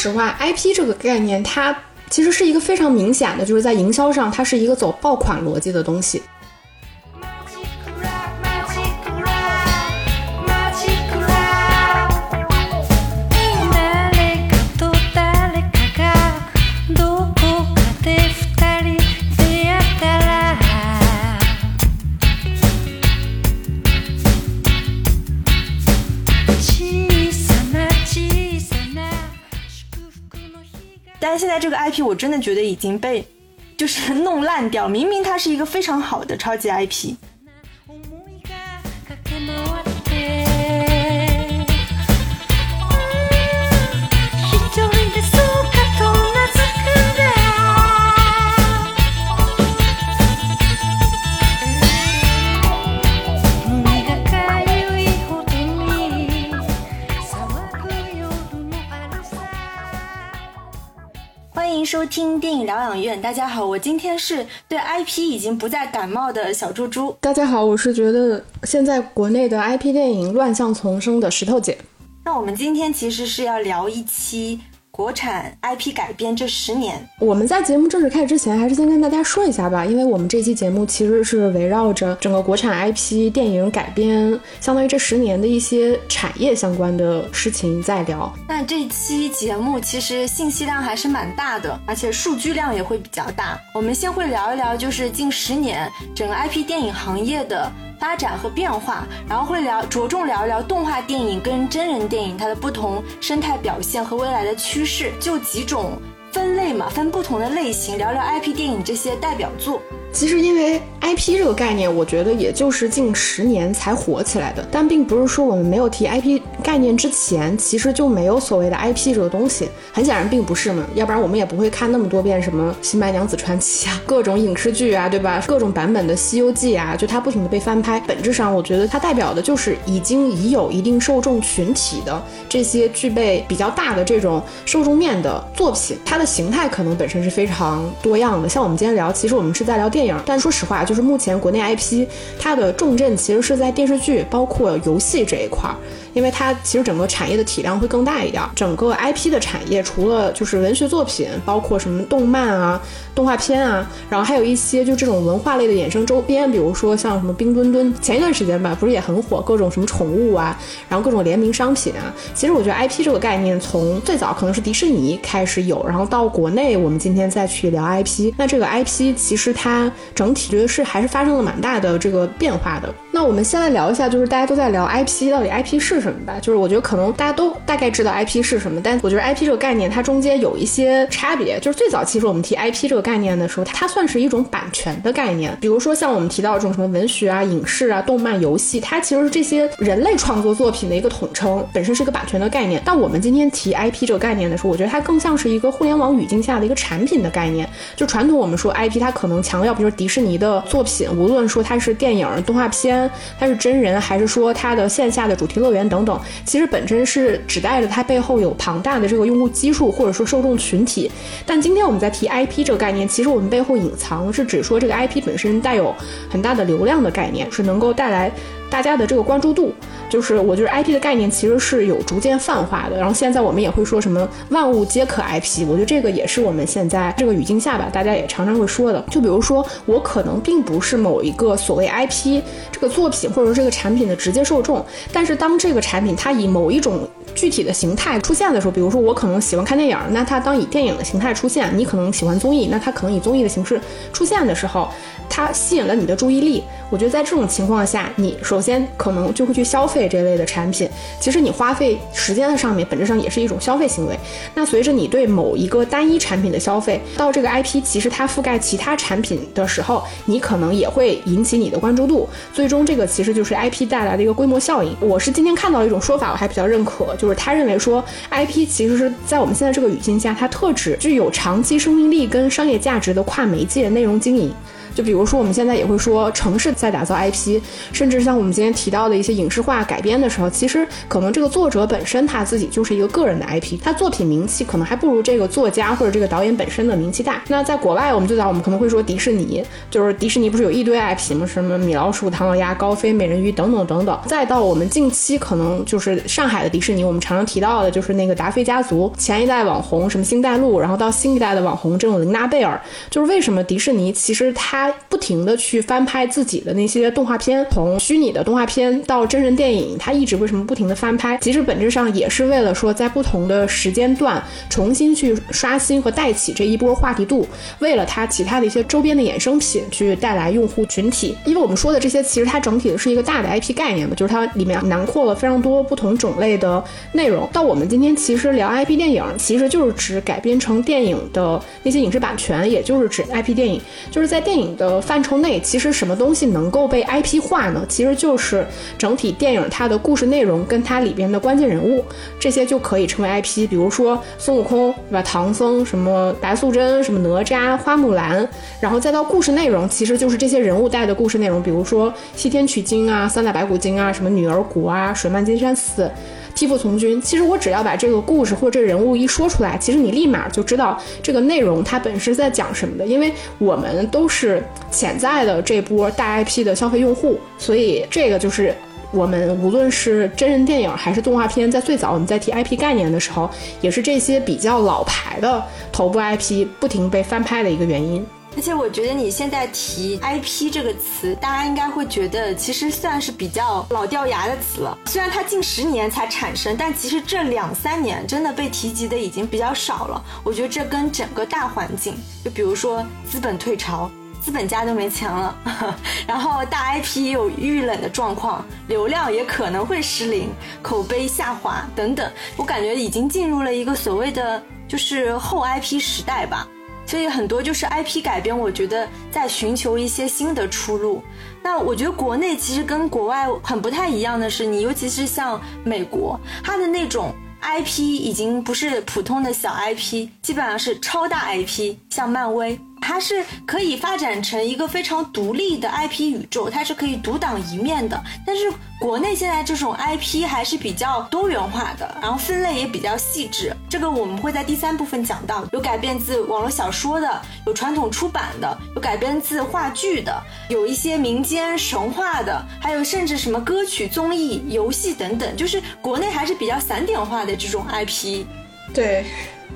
实话，IP 这个概念，它其实是一个非常明显的，就是在营销上，它是一个走爆款逻辑的东西。但现在这个 IP 我真的觉得已经被就是弄烂掉，明明它是一个非常好的超级 IP。收听电影疗养院，大家好，我今天是对 IP 已经不再感冒的小猪猪。大家好，我是觉得现在国内的 IP 电影乱象丛生的石头姐。那我们今天其实是要聊一期。国产 IP 改编这十年，我们在节目正式开始之前，还是先跟大家说一下吧，因为我们这期节目其实是围绕着整个国产 IP 电影改编，相当于这十年的一些产业相关的事情在聊。那这期节目其实信息量还是蛮大的，而且数据量也会比较大。我们先会聊一聊，就是近十年整个 IP 电影行业的。发展和变化，然后会聊着重聊一聊动画电影跟真人电影它的不同生态表现和未来的趋势，就几种分类嘛，分不同的类型，聊聊 IP 电影这些代表作。其实，因为 IP 这个概念，我觉得也就是近十年才火起来的。但并不是说我们没有提 IP 概念之前，其实就没有所谓的 IP 这个东西。很显然，并不是嘛，要不然我们也不会看那么多遍什么《新白娘子传奇》啊，各种影视剧啊，对吧？各种版本的《西游记》啊，就它不停的被翻拍。本质上，我觉得它代表的就是已经已有一定受众群体的这些具备比较大的这种受众面的作品。它的形态可能本身是非常多样的。像我们今天聊，其实我们是在聊电。电影，但说实话，就是目前国内 IP 它的重镇其实是在电视剧，包括游戏这一块儿。因为它其实整个产业的体量会更大一点，整个 IP 的产业除了就是文学作品，包括什么动漫啊、动画片啊，然后还有一些就这种文化类的衍生周边，比如说像什么冰墩墩，前一段时间吧，不是也很火，各种什么宠物啊，然后各种联名商品啊。其实我觉得 IP 这个概念从最早可能是迪士尼开始有，然后到国内，我们今天再去聊 IP，那这个 IP 其实它整体觉得是还是发生了蛮大的这个变化的。那我们先来聊一下，就是大家都在聊 IP，到底 IP 是？什么吧，就是我觉得可能大家都大概知道 IP 是什么，但我觉得 IP 这个概念它中间有一些差别。就是最早其实我们提 IP 这个概念的时候，它算是一种版权的概念。比如说像我们提到这种什么文学啊、影视啊、动漫、游戏，它其实是这些人类创作作品的一个统称，本身是一个版权的概念。但我们今天提 IP 这个概念的时候，我觉得它更像是一个互联网语境下的一个产品的概念。就传统我们说 IP，它可能强调，比如说迪士尼的作品，无论说它是电影、动画片，它是真人，还是说它的线下的主题乐园等等。其实本身是指代着它背后有庞大的这个用户基数或者说受众群体，但今天我们在提 IP 这个概念，其实我们背后隐藏是指说这个 IP 本身带有很大的流量的概念，是能够带来。大家的这个关注度，就是我觉得 IP 的概念其实是有逐渐泛化的。然后现在我们也会说什么万物皆可 IP，我觉得这个也是我们现在这个语境下吧，大家也常常会说的。就比如说我可能并不是某一个所谓 IP 这个作品或者说这个产品的直接受众，但是当这个产品它以某一种具体的形态出现的时候，比如说我可能喜欢看电影，那它当以电影的形态出现；你可能喜欢综艺，那它可能以综艺的形式出现的时候，它吸引了你的注意力。我觉得在这种情况下，你首先可能就会去消费这类的产品。其实你花费时间的上面，本质上也是一种消费行为。那随着你对某一个单一产品的消费，到这个 IP 其实它覆盖其他产品的时候，你可能也会引起你的关注度。最终这个其实就是 IP 带来的一个规模效应。我是今天看到一种说法，我还比较认可，就是他认为说 IP 其实是在我们现在这个语境下，它特指具有长期生命力跟商业价值的跨媒介内容经营。就比如说，我们现在也会说城市在打造 IP，甚至像我们今天提到的一些影视化改编的时候，其实可能这个作者本身他自己就是一个个人的 IP，他作品名气可能还不如这个作家或者这个导演本身的名气大。那在国外，我们最早我们可能会说迪士尼，就是迪士尼不是有一堆 IP 吗？什么米老鼠、唐老鸭、高飞、美人鱼等等等等。再到我们近期可能就是上海的迪士尼，我们常常提到的，就是那个达菲家族前一代网红什么星黛露，然后到新一代的网红这种琳娜贝尔，就是为什么迪士尼其实它他不停的去翻拍自己的那些动画片，从虚拟的动画片到真人电影，他一直为什么不停的翻拍？其实本质上也是为了说在不同的时间段重新去刷新和带起这一波话题度，为了它其他的一些周边的衍生品去带来用户群体。因为我们说的这些，其实它整体的是一个大的 IP 概念嘛，就是它里面囊括了非常多不同种类的内容。到我们今天其实聊 IP 电影，其实就是指改编成电影的那些影视版权，也就是指 IP 电影。就是在电影的范畴内，其实什么东西能够被 IP 化呢？其实就是整体电影它的故事内容跟它里边的关键人物，这些就可以称为 IP。比如说孙悟空，对吧？唐僧，什么白素贞，什么哪吒、花木兰，然后再到故事内容，其实就是这些人物带的故事内容，比如说西天取经啊、三打白骨精啊、什么女儿国啊、水漫金山寺。替父从军，其实我只要把这个故事或者这人物一说出来，其实你立马就知道这个内容它本身在讲什么的，因为我们都是潜在的这波大 IP 的消费用户，所以这个就是我们无论是真人电影还是动画片，在最早我们在提 IP 概念的时候，也是这些比较老牌的头部 IP 不停被翻拍的一个原因。而且我觉得你现在提 IP 这个词，大家应该会觉得其实算是比较老掉牙的词了。虽然它近十年才产生，但其实这两三年真的被提及的已经比较少了。我觉得这跟整个大环境，就比如说资本退潮，资本家都没钱了，然后大 IP 也有遇冷的状况，流量也可能会失灵，口碑下滑等等。我感觉已经进入了一个所谓的就是后 IP 时代吧。所以很多就是 IP 改编，我觉得在寻求一些新的出路。那我觉得国内其实跟国外很不太一样的是，你尤其是像美国，它的那种 IP 已经不是普通的小 IP，基本上是超大 IP，像漫威。它是可以发展成一个非常独立的 IP 宇宙，它是可以独当一面的。但是国内现在这种 IP 还是比较多元化的，然后分类也比较细致。这个我们会在第三部分讲到，有改编自网络小说的，有传统出版的，有改编自话剧的，有一些民间神话的，还有甚至什么歌曲、综艺、游戏等等。就是国内还是比较散点化的这种 IP。对，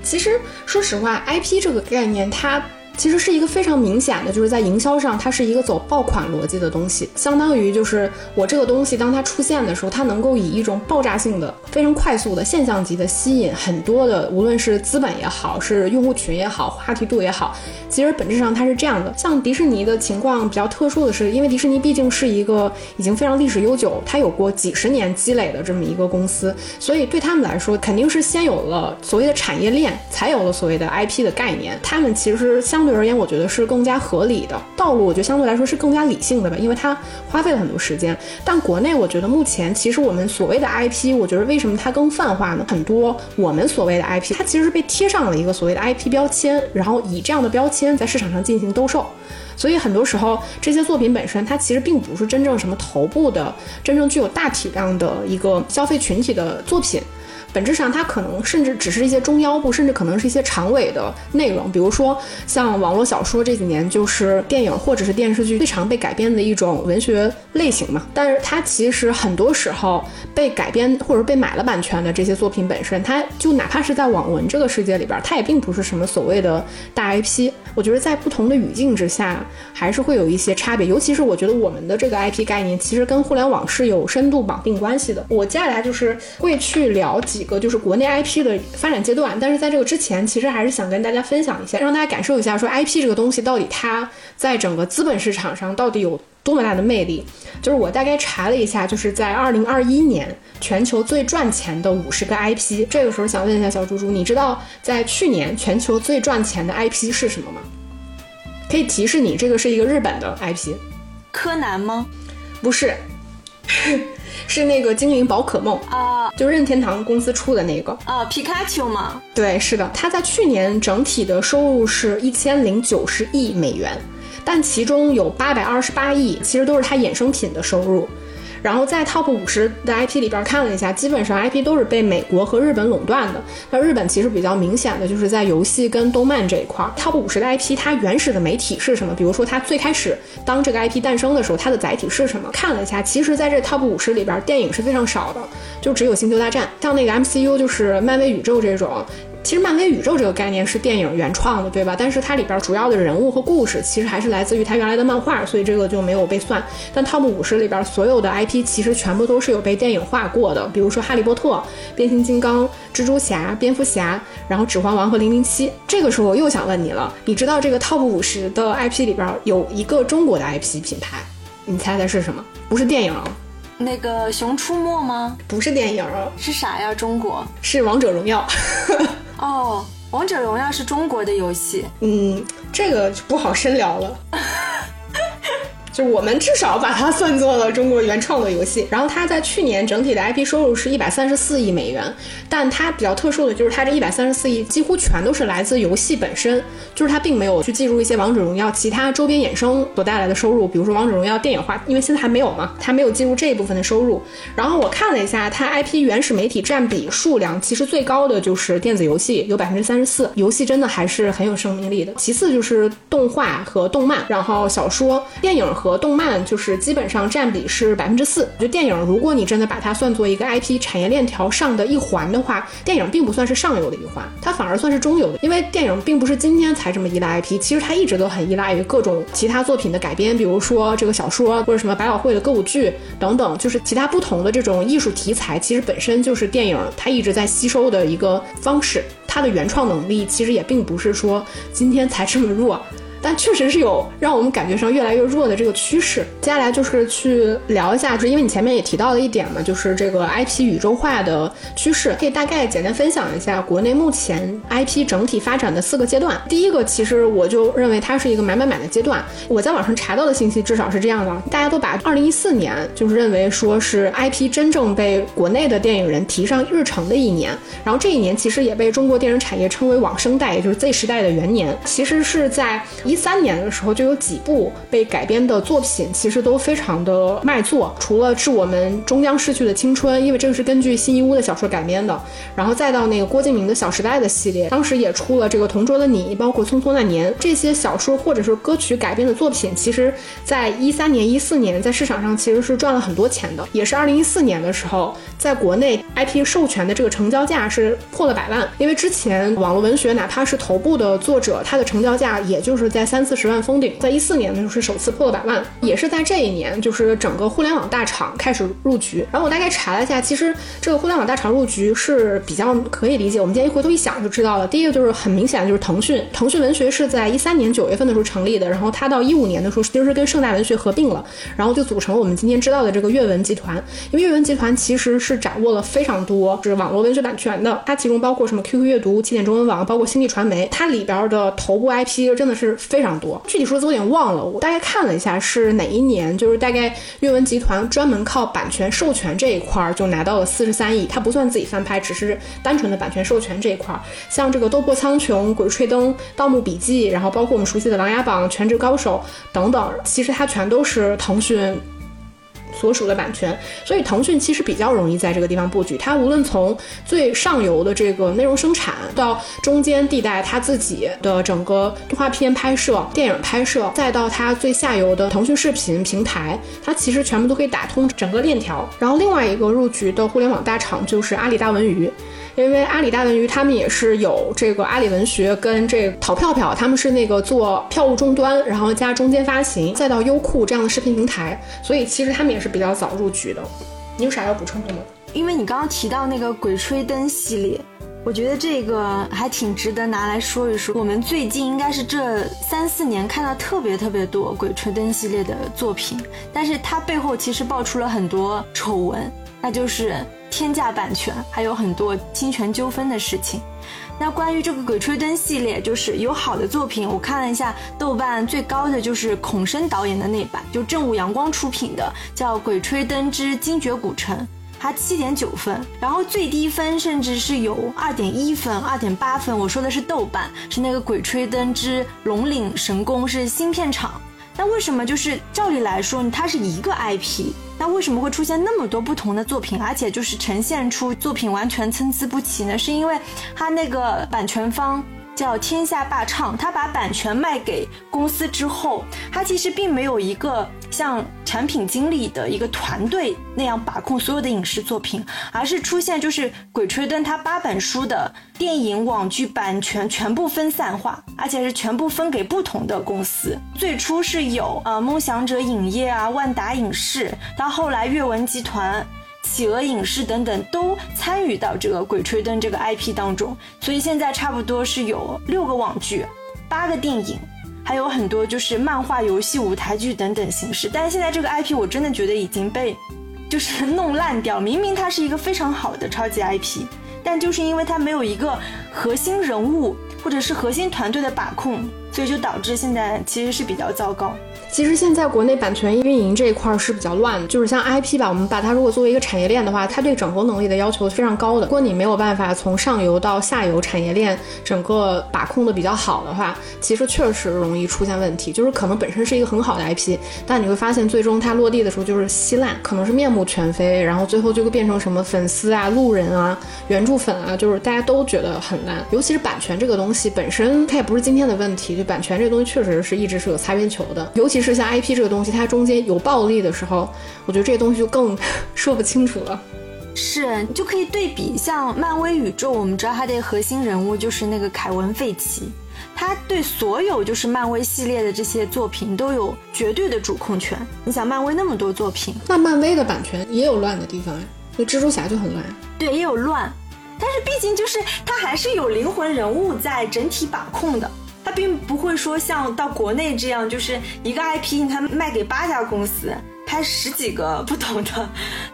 其实说实话，IP 这个概念它。其实是一个非常明显的，就是在营销上，它是一个走爆款逻辑的东西，相当于就是我这个东西当它出现的时候，它能够以一种爆炸性的、非常快速的现象级的吸引很多的，无论是资本也好，是用户群也好，话题度也好。其实本质上它是这样的，像迪士尼的情况比较特殊的是，因为迪士尼毕竟是一个已经非常历史悠久，它有过几十年积累的这么一个公司，所以对他们来说，肯定是先有了所谓的产业链，才有了所谓的 IP 的概念。他们其实相相对而言，我觉得是更加合理的道路。我觉得相对来说是更加理性的吧，因为它花费了很多时间。但国内，我觉得目前其实我们所谓的 IP，我觉得为什么它更泛化呢？很多我们所谓的 IP，它其实是被贴上了一个所谓的 IP 标签，然后以这样的标签在市场上进行兜售。所以很多时候，这些作品本身它其实并不是真正什么头部的、真正具有大体量的一个消费群体的作品。本质上，它可能甚至只是一些中腰部，甚至可能是一些长尾的内容。比如说，像网络小说这几年就是电影或者是电视剧最常被改编的一种文学类型嘛。但是它其实很多时候被改编或者被买了版权的这些作品本身，它就哪怕是在网文这个世界里边，它也并不是什么所谓的大 IP。我觉得在不同的语境之下，还是会有一些差别。尤其是我觉得我们的这个 IP 概念，其实跟互联网是有深度绑定关系的。我接下来就是会去聊几。个就是国内 IP 的发展阶段，但是在这个之前，其实还是想跟大家分享一下，让大家感受一下，说 IP 这个东西到底它在整个资本市场上到底有多么大的魅力。就是我大概查了一下，就是在二零二一年全球最赚钱的五十个 IP，这个时候想问一下小猪猪，你知道在去年全球最赚钱的 IP 是什么吗？可以提示你，这个是一个日本的 IP。柯南吗？不是。是那个精灵宝可梦啊，就任天堂公司出的那个啊，皮卡丘嘛？对，是的，它在去年整体的收入是一千零九十亿美元，但其中有八百二十八亿其实都是它衍生品的收入。然后在 Top 五十的 IP 里边看了一下，基本上 IP 都是被美国和日本垄断的。那日本其实比较明显的就是在游戏跟动漫这一块，Top 五十的 IP 它原始的媒体是什么？比如说它最开始当这个 IP 诞生的时候，它的载体是什么？看了一下，其实在这 Top 五十里边，电影是非常少的，就只有星球大战，像那个 MCU 就是漫威宇宙这种。其实漫威宇宙这个概念是电影原创的，对吧？但是它里边主要的人物和故事其实还是来自于它原来的漫画，所以这个就没有被算。但 Top 五十里边所有的 IP 其实全部都是有被电影化过的，比如说哈利波特、变形金刚、蜘蛛侠、蝙蝠侠，然后指环王和零零七。这个时候我又想问你了，你知道这个 Top 五十的 IP 里边有一个中国的 IP 品牌，你猜猜是什么？不是电影，那个熊出没吗？不是电影，是啥呀？中国是王者荣耀。哦，王者荣耀是中国的游戏。嗯，这个就不好深聊了。就我们至少把它算作了中国原创的游戏。然后它在去年整体的 IP 收入是一百三十四亿美元，但它比较特殊的就是它这一百三十四亿几乎全都是来自游戏本身，就是它并没有去计入一些王者荣耀其他周边衍生所带来的收入，比如说王者荣耀电影化，因为现在还没有嘛，它没有计入这一部分的收入。然后我看了一下它 IP 原始媒体占比数量，其实最高的就是电子游戏，有百分之三十四，游戏真的还是很有生命力的。其次就是动画和动漫，然后小说、电影。和和动漫就是基本上占比是百分之四。就电影，如果你真的把它算作一个 IP 产业链条上的一环的话，电影并不算是上游的一环，它反而算是中游的。因为电影并不是今天才这么依赖 IP，其实它一直都很依赖于各种其他作品的改编，比如说这个小说或者什么百老汇的歌舞剧等等，就是其他不同的这种艺术题材，其实本身就是电影它一直在吸收的一个方式。它的原创能力其实也并不是说今天才这么弱。但确实是有让我们感觉上越来越弱的这个趋势。接下来就是去聊一下，就是因为你前面也提到了一点嘛，就是这个 IP 宇宙化的趋势，可以大概简单分享一下国内目前 IP 整体发展的四个阶段。第一个，其实我就认为它是一个买买买的阶段。我在网上查到的信息至少是这样的，大家都把2014年就是认为说是 IP 真正被国内的电影人提上日程的一年，然后这一年其实也被中国电影产业称为“网生代”，也就是 Z 时代的元年。其实是在一。一三年的时候就有几部被改编的作品，其实都非常的卖座。除了是我们终将逝去的青春，因为这个是根据新一屋的小说改编的，然后再到那个郭敬明的《小时代》的系列，当时也出了这个《同桌的你》，包括《匆匆那年》这些小说或者是歌曲改编的作品，其实在一三年、一四年在市场上其实是赚了很多钱的。也是二零一四年的时候，在国内 IP 授权的这个成交价是破了百万，因为之前网络文学哪怕是头部的作者，他的成交价也就是在。三四十万封顶，在一四年的时候是首次破了百万，也是在这一年，就是整个互联网大厂开始入局。然后我大概查了一下，其实这个互联网大厂入局是比较可以理解。我们今天一回头一想就知道了。第一个就是很明显的就是腾讯，腾讯文学是在一三年九月份的时候成立的，然后它到一五年的时候其实是跟盛大文学合并了，然后就组成了我们今天知道的这个阅文集团。因为阅文集团其实是掌握了非常多是网络文学版权的，它其中包括什么 QQ 阅读、起点中文网，包括星际传媒，它里边的头部 IP 真的是。非常多，具体数字我有点忘了，我大概看了一下是哪一年，就是大概阅文集团专门靠版权授权这一块儿就拿到了四十三亿，它不算自己翻拍，只是单纯的版权授权这一块儿，像这个《斗破苍穹》《鬼吹灯》《盗墓笔记》，然后包括我们熟悉的《琅琊榜》《全职高手》等等，其实它全都是腾讯。所属的版权，所以腾讯其实比较容易在这个地方布局。它无论从最上游的这个内容生产，到中间地带它自己的整个动画片拍摄、电影拍摄，再到它最下游的腾讯视频平台，它其实全部都可以打通整个链条。然后另外一个入局的互联网大厂就是阿里大文娱。因为阿里大文娱他们也是有这个阿里文学跟这个淘票票，他们是那个做票务终端，然后加中间发行，再到优酷这样的视频平台，所以其实他们也是比较早入局的。你有啥要补充的吗？因为你刚刚提到那个《鬼吹灯》系列，我觉得这个还挺值得拿来说一说。我们最近应该是这三四年看到特别特别多《鬼吹灯》系列的作品，但是它背后其实爆出了很多丑闻，那就是。天价版权，还有很多侵权纠纷的事情。那关于这个《鬼吹灯》系列，就是有好的作品，我看了一下，豆瓣最高的就是孔笙导演的那版，就正午阳光出品的，叫《鬼吹灯之精绝古城》，它七点九分，然后最低分甚至是有二点一分、二点八分。我说的是豆瓣，是那个《鬼吹灯之龙岭神宫》，是新片场。那为什么就是照理来说，它是一个 IP，那为什么会出现那么多不同的作品，而且就是呈现出作品完全参差不齐呢？是因为它那个版权方。叫天下霸唱，他把版权卖给公司之后，他其实并没有一个像产品经理的一个团队那样把控所有的影视作品，而是出现就是《鬼吹灯》它八本书的电影网剧版权全部分散化，而且是全部分给不同的公司。最初是有呃梦想者影业啊、万达影视，到后来阅文集团。企鹅影视等等都参与到这个《鬼吹灯》这个 IP 当中，所以现在差不多是有六个网剧、八个电影，还有很多就是漫画、游戏、舞台剧等等形式。但是现在这个 IP 我真的觉得已经被就是 弄烂掉。明明它是一个非常好的超级 IP，但就是因为它没有一个核心人物或者是核心团队的把控，所以就导致现在其实是比较糟糕。其实现在国内版权运营这一块是比较乱的，就是像 IP 吧，我们把它如果作为一个产业链的话，它对整合能力的要求非常高的。如果你没有办法从上游到下游产业链整个把控的比较好的话，其实确实容易出现问题。就是可能本身是一个很好的 IP，但你会发现最终它落地的时候就是稀烂，可能是面目全非，然后最后就会变成什么粉丝啊、路人啊、原著粉啊，就是大家都觉得很烂。尤其是版权这个东西本身，它也不是今天的问题，就版权这个东西确实是一直是有擦边球的，尤其是。像 IP 这个东西，它中间有暴力的时候，我觉得这些东西就更 说不清楚了。是，你就可以对比像漫威宇宙，我们知道它的核心人物就是那个凯文·费奇，他对所有就是漫威系列的这些作品都有绝对的主控权。你想，漫威那么多作品，那漫威的版权也有乱的地方呀，那蜘蛛侠就很乱。对，也有乱，但是毕竟就是它还是有灵魂人物在整体把控的。它并不会说像到国内这样，就是一个 IP，它卖给八家公司，拍十几个不同的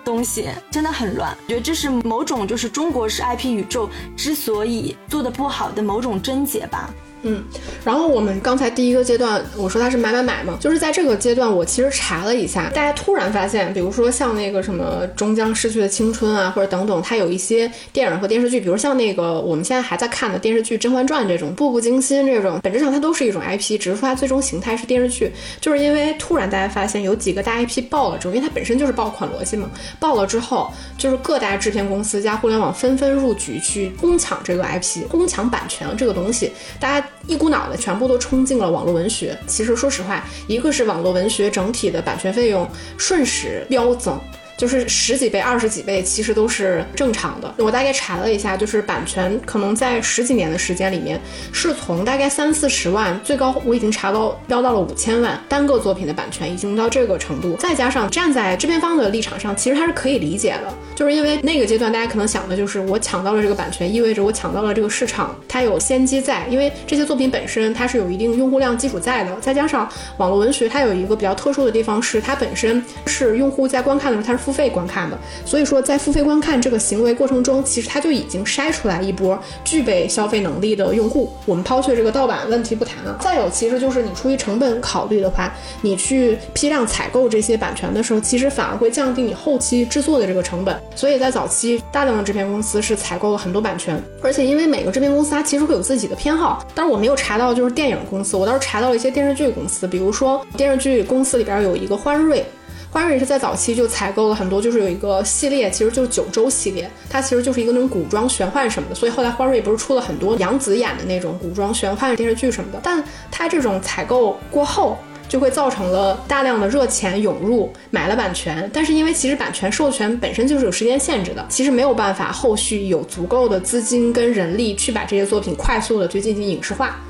东西，真的很乱。我觉得这是某种就是中国式 IP 宇宙之所以做的不好的某种症结吧。嗯，然后我们刚才第一个阶段，我说它是买买买嘛，就是在这个阶段，我其实查了一下，大家突然发现，比如说像那个什么终将逝去的青春啊，或者等等，它有一些电影和电视剧，比如像那个我们现在还在看的电视剧《甄嬛传》这种，《步步惊心》这种，本质上它都是一种 IP，只是说它最终形态是电视剧，就是因为突然大家发现有几个大 IP 爆了之后，因为它本身就是爆款逻辑嘛，爆了之后，就是各大制片公司加互联网纷纷入局去疯抢这个 IP，疯抢版权这个东西，大家。一股脑的全部都冲进了网络文学。其实说实话，一个是网络文学整体的版权费用瞬时飙增。就是十几倍、二十几倍，其实都是正常的。我大概查了一下，就是版权可能在十几年的时间里面，是从大概三四十万，最高我已经查到飙到了五千万，单个作品的版权已经到这个程度。再加上站在制片方的立场上，其实他是可以理解的，就是因为那个阶段大家可能想的就是我抢到了这个版权，意味着我抢到了这个市场，它有先机在，因为这些作品本身它是有一定用户量基础在的。再加上网络文学，它有一个比较特殊的地方是，它本身是用户在观看的时候它是。付费观看的，所以说在付费观看这个行为过程中，其实它就已经筛出来一波具备消费能力的用户。我们抛却这个盗版问题不谈了，再有其实就是你出于成本考虑的话，你去批量采购这些版权的时候，其实反而会降低你后期制作的这个成本。所以在早期，大量的制片公司是采购了很多版权，而且因为每个制片公司它其实会有自己的偏好，但是我没有查到就是电影公司，我倒是查到了一些电视剧公司，比如说电视剧公司里边有一个欢瑞。花瑞是在早期就采购了很多，就是有一个系列，其实就是九州系列，它其实就是一个那种古装玄幻什么的，所以后来花瑞不是出了很多杨紫演的那种古装玄幻电视剧什么的。但它这种采购过后，就会造成了大量的热钱涌入，买了版权，但是因为其实版权授权本身就是有时间限制的，其实没有办法后续有足够的资金跟人力去把这些作品快速的去进行影视化。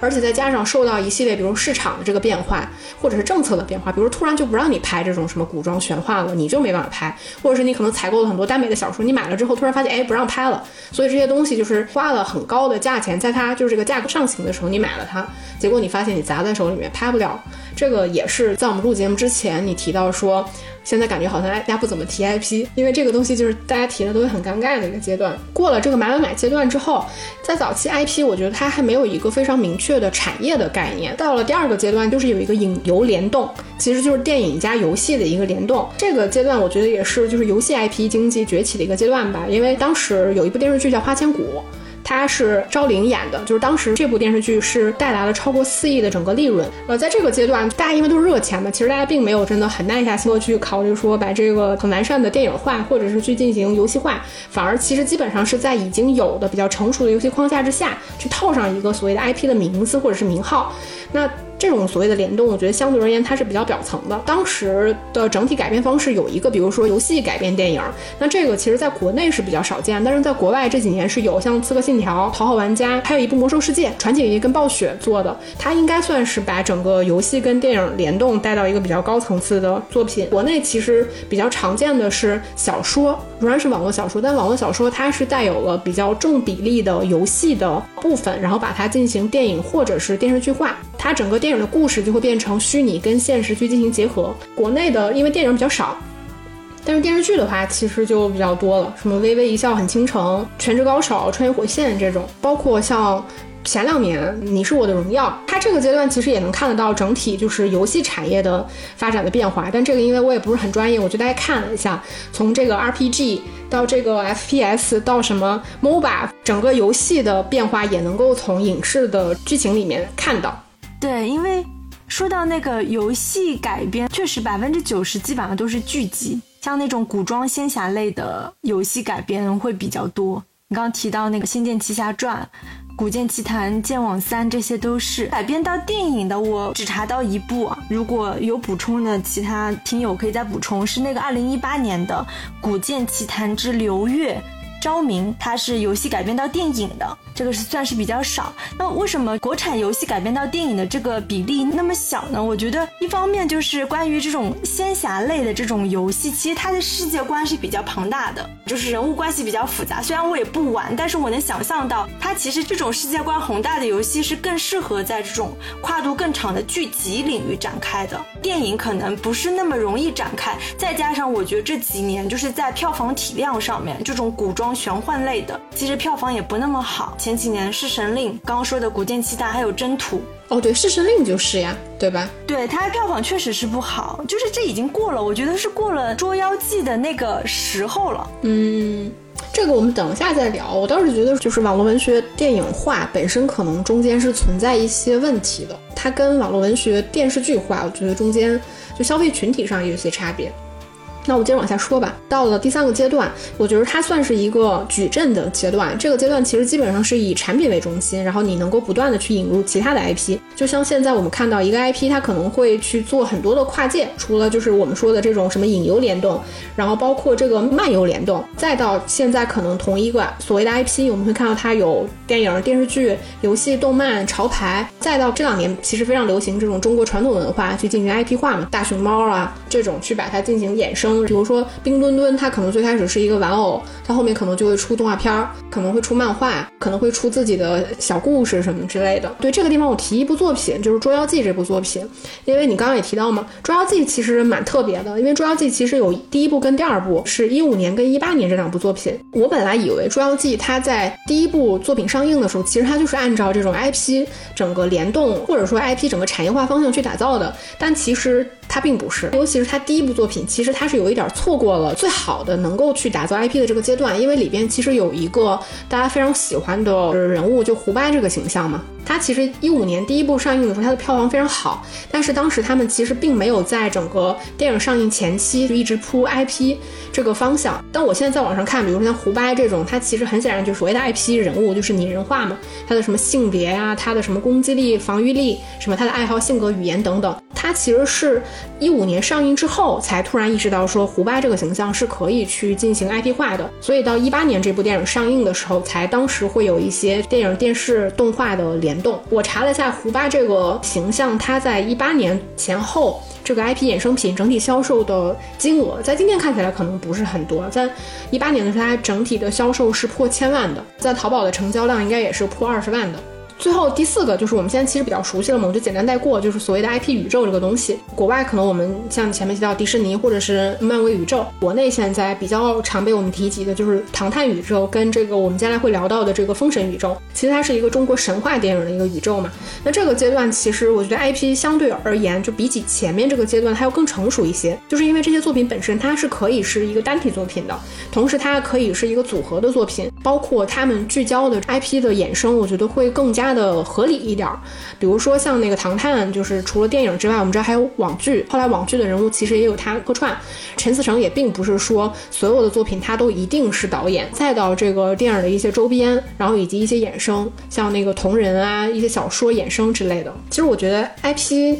而且再加上受到一系列，比如市场的这个变化，或者是政策的变化，比如突然就不让你拍这种什么古装玄幻了，你就没办法拍；或者是你可能采购了很多耽美的小说，你买了之后突然发现，哎，不让拍了。所以这些东西就是花了很高的价钱，在它就是这个价格上行的时候，你买了它，结果你发现你砸在手里面拍不了。这个也是在我们录节目之前，你提到说。现在感觉好像大家不怎么提 IP，因为这个东西就是大家提的都会很尴尬的一个阶段。过了这个买买买阶段之后，在早期 IP，我觉得它还没有一个非常明确的产业的概念。到了第二个阶段，就是有一个影游联动，其实就是电影加游戏的一个联动。这个阶段我觉得也是就是游戏 IP 经济崛起的一个阶段吧。因为当时有一部电视剧叫《花千骨》。他是赵灵演的，就是当时这部电视剧是带来了超过四亿的整个利润。呃，在这个阶段，大家因为都是热钱嘛，其实大家并没有真的很耐下心去考虑说把这个很完善的电影化，或者是去进行游戏化，反而其实基本上是在已经有的比较成熟的游戏框架之下去套上一个所谓的 IP 的名字或者是名号。那这种所谓的联动，我觉得相对而言它是比较表层的。当时的整体改编方式有一个，比如说游戏改编电影，那这个其实在国内是比较少见，但是在国外这几年是有，像《刺客信条》《讨好玩家》，还有一部《魔兽世界》，传奇影业跟暴雪做的，它应该算是把整个游戏跟电影联动带到一个比较高层次的作品。国内其实比较常见的是小说，仍然是网络小说，但网络小说它是带有了比较重比例的游戏的部分，然后把它进行电影或者是电视剧化，它整个电电影的故事就会变成虚拟跟现实去进行结合。国内的因为电影比较少，但是电视剧的话其实就比较多了，什么《微微一笑很倾城》《全职高手》《穿越火线》这种，包括像前两年《你是我的荣耀》，它这个阶段其实也能看得到整体就是游戏产业的发展的变化。但这个因为我也不是很专业，我就大概看了一下，从这个 RPG 到这个 FPS 到什么 MOBA，整个游戏的变化也能够从影视的剧情里面看到。对，因为说到那个游戏改编，确实百分之九十基本上都是剧集，像那种古装仙侠类的游戏改编会比较多。你刚刚提到那个《仙剑奇侠传》《古剑奇谭》《剑网三》，这些都是改编到电影的。我只查到一部，如果有补充的，其他听友可以再补充。是那个二零一八年的《古剑奇谭之流月昭明》，它是游戏改编到电影的。这个是算是比较少。那为什么国产游戏改编到电影的这个比例那么小呢？我觉得一方面就是关于这种仙侠类的这种游戏，其实它的世界观是比较庞大的，就是人物关系比较复杂。虽然我也不玩，但是我能想象到，它其实这种世界观宏大的游戏是更适合在这种跨度更长的剧集领域展开的。电影可能不是那么容易展开。再加上我觉得这几年就是在票房体量上面，这种古装玄幻类的，其实票房也不那么好。前几年《弑神令》，刚刚说的《古剑奇谭》，还有《征途》。哦，对，《弑神令》就是呀，对吧？对，它的票房确实是不好，就是这已经过了，我觉得是过了《捉妖记》的那个时候了。嗯，这个我们等一下再聊。我倒是觉得，就是网络文学电影化本身可能中间是存在一些问题的，它跟网络文学电视剧化，我觉得中间就消费群体上有些差别。那我接着往下说吧。到了第三个阶段，我觉得它算是一个矩阵的阶段。这个阶段其实基本上是以产品为中心，然后你能够不断的去引入其他的 IP。就像现在我们看到一个 IP，它可能会去做很多的跨界，除了就是我们说的这种什么引游联动，然后包括这个漫游联动，再到现在可能同一个所谓的 IP，我们会看到它有电影、电视剧、游戏、动漫、潮牌，再到这两年其实非常流行这种中国传统文化去进行 IP 化嘛，大熊猫啊这种去把它进行衍生。比如说冰墩墩，它可能最开始是一个玩偶，它后面可能就会出动画片儿，可能会出漫画，可能会出自己的小故事什么之类的。对这个地方，我提一部作品，就是《捉妖记》这部作品，因为你刚刚也提到嘛，《捉妖记》其实蛮特别的，因为《捉妖记》其实有第一部跟第二部，是一五年跟一八年这两部作品。我本来以为《捉妖记》它在第一部作品上映的时候，其实它就是按照这种 IP 整个联动，或者说 IP 整个产业化方向去打造的，但其实。它并不是，尤其是它第一部作品，其实它是有一点错过了最好的能够去打造 IP 的这个阶段，因为里边其实有一个大家非常喜欢的人物，就胡巴这个形象嘛。他其实一五年第一部上映的时候，他的票房非常好，但是当时他们其实并没有在整个电影上映前期就一直铺 IP 这个方向。但我现在在网上看，比如说像胡巴这种，它其实很显然就是所谓的 IP 人物，就是拟人化嘛，他的什么性别啊，他的什么攻击力、防御力，什么他的爱好、性格、语言等等，他其实是。一五年上映之后，才突然意识到说胡巴这个形象是可以去进行 IP 化的，所以到一八年这部电影上映的时候，才当时会有一些电影、电视、动画的联动。我查了一下胡巴这个形象，它在一八年前后这个 IP 衍生品整体销售的金额，在今天看起来可能不是很多，在一八年的时候，它整体的销售是破千万的，在淘宝的成交量应该也是破二十万的。最后第四个就是我们现在其实比较熟悉了嘛，我就简单带过，就是所谓的 IP 宇宙这个东西。国外可能我们像前面提到迪士尼或者是漫威宇宙，国内现在比较常被我们提及的就是唐探宇宙跟这个我们将来会聊到的这个封神宇宙。其实它是一个中国神话电影的一个宇宙嘛。那这个阶段其实我觉得 IP 相对而言就比起前面这个阶段它要更成熟一些，就是因为这些作品本身它是可以是一个单体作品的，同时它可以是一个组合的作品。包括他们聚焦的 IP 的衍生，我觉得会更加的合理一点。比如说像那个《唐探》，就是除了电影之外，我们知道还有网剧，后来网剧的人物其实也有他客串。陈思诚也并不是说所有的作品他都一定是导演。再到这个电影的一些周边，然后以及一些衍生，像那个同人啊，一些小说衍生之类的。其实我觉得 IP。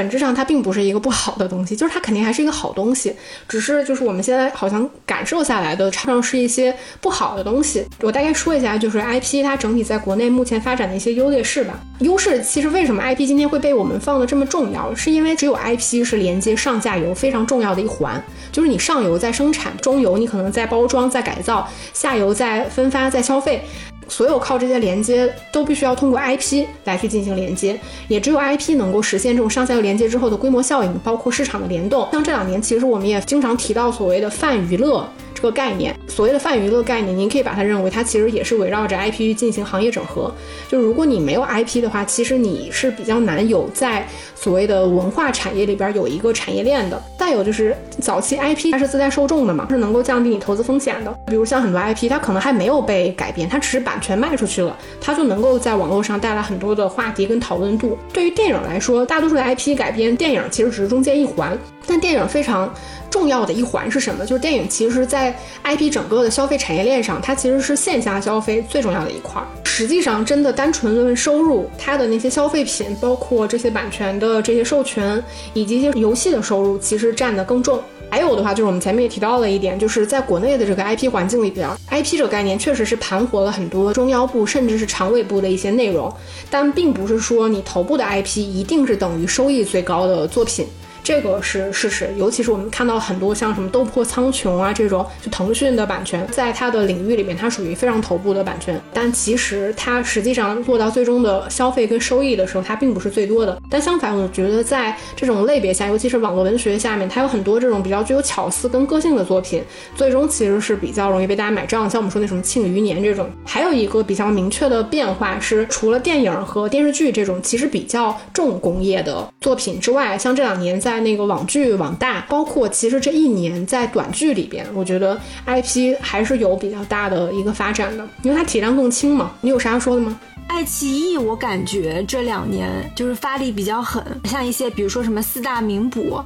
本质上它并不是一个不好的东西，就是它肯定还是一个好东西，只是就是我们现在好像感受下来的，常常是一些不好的东西。我大概说一下，就是 IP 它整体在国内目前发展的一些优劣势吧。优势其实为什么 IP 今天会被我们放的这么重要，是因为只有 IP 是连接上下游非常重要的一环，就是你上游在生产，中游你可能在包装、在改造，下游在分发、在消费。所有靠这些连接都必须要通过 IP 来去进行连接，也只有 IP 能够实现这种上下游连接之后的规模效应，包括市场的联动。像这两年，其实我们也经常提到所谓的泛娱乐。这个概念，所谓的泛娱乐概念，您可以把它认为，它其实也是围绕着 IP 进行行业整合。就如果你没有 IP 的话，其实你是比较难有在所谓的文化产业里边有一个产业链的。再有就是早期 IP 它是自带受众的嘛，是能够降低你投资风险的。比如像很多 IP，它可能还没有被改编，它只是版权卖出去了，它就能够在网络上带来很多的话题跟讨论度。对于电影来说，大多数的 IP 改编电影其实只是中间一环，但电影非常。重要的一环是什么？就是电影其实，在 IP 整个的消费产业链上，它其实是线下消费最重要的一块。实际上，真的单纯论收入，它的那些消费品，包括这些版权的这些授权，以及一些游戏的收入，其实占的更重。还有的话，就是我们前面也提到了一点，就是在国内的这个 IP 环境里边，IP 这个概念确实是盘活了很多中腰部甚至是长尾部的一些内容，但并不是说你头部的 IP 一定是等于收益最高的作品。这个是事实，尤其是我们看到很多像什么《斗破苍穹》啊这种，就腾讯的版权，在它的领域里面，它属于非常头部的版权。但其实它实际上做到最终的消费跟收益的时候，它并不是最多的。但相反，我觉得在这种类别下，尤其是网络文学下面，它有很多这种比较具有巧思跟个性的作品，最终其实是比较容易被大家买账。像我们说那什么《庆余年》这种，还有一个比较明确的变化是，除了电影和电视剧这种其实比较重工业的作品之外，像这两年在在那个网剧、网大，包括其实这一年在短剧里边，我觉得 IP 还是有比较大的一个发展的，因为它体量更轻嘛。你有啥要说的吗？爱奇艺，我感觉这两年就是发力比较狠，像一些比如说什么四大名捕、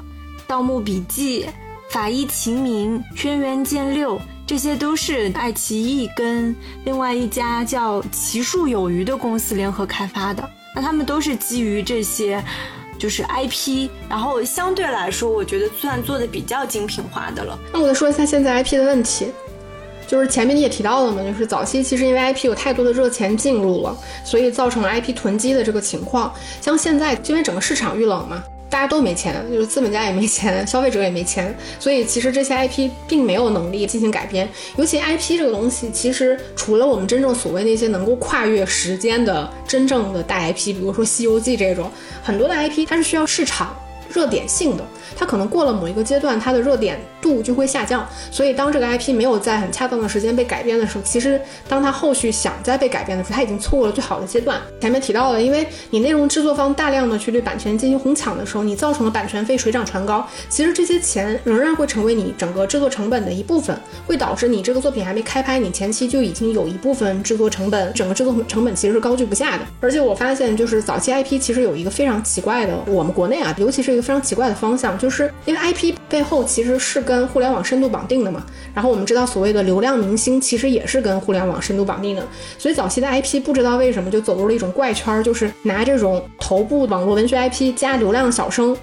盗墓笔记、法医秦明、轩辕剑六，这些都是爱奇艺跟另外一家叫奇数有余的公司联合开发的。那他们都是基于这些。就是 IP，然后相对来说，我觉得算做的比较精品化的了。那我再说一下现在 IP 的问题，就是前面你也提到了嘛，就是早期其实因为 IP 有太多的热钱进入了，所以造成了 IP 囤积的这个情况。像现在因为整个市场遇冷嘛。大家都没钱，就是资本家也没钱，消费者也没钱，所以其实这些 IP 并没有能力进行改编。尤其 IP 这个东西，其实除了我们真正所谓那些能够跨越时间的真正的大 IP，比如说《西游记》这种，很多的 IP 它是需要市场热点性的。它可能过了某一个阶段，它的热点度就会下降。所以当这个 IP 没有在很恰当的时间被改编的时候，其实当它后续想再被改编的时候，它已经错过了最好的阶段。前面提到了，因为你内容制作方大量的去对版权进行哄抢的时候，你造成了版权费水涨船高。其实这些钱仍然会成为你整个制作成本的一部分，会导致你这个作品还没开拍，你前期就已经有一部分制作成本，整个制作成本其实是高居不下的。而且我发现，就是早期 IP 其实有一个非常奇怪的，我们国内啊，尤其是一个非常奇怪的方向。就是因为 IP 背后其实是跟互联网深度绑定的嘛，然后我们知道所谓的流量明星其实也是跟互联网深度绑定的，所以早期的 IP 不知道为什么就走入了一种怪圈，就是拿这种头部网络文学 IP 加流量小生。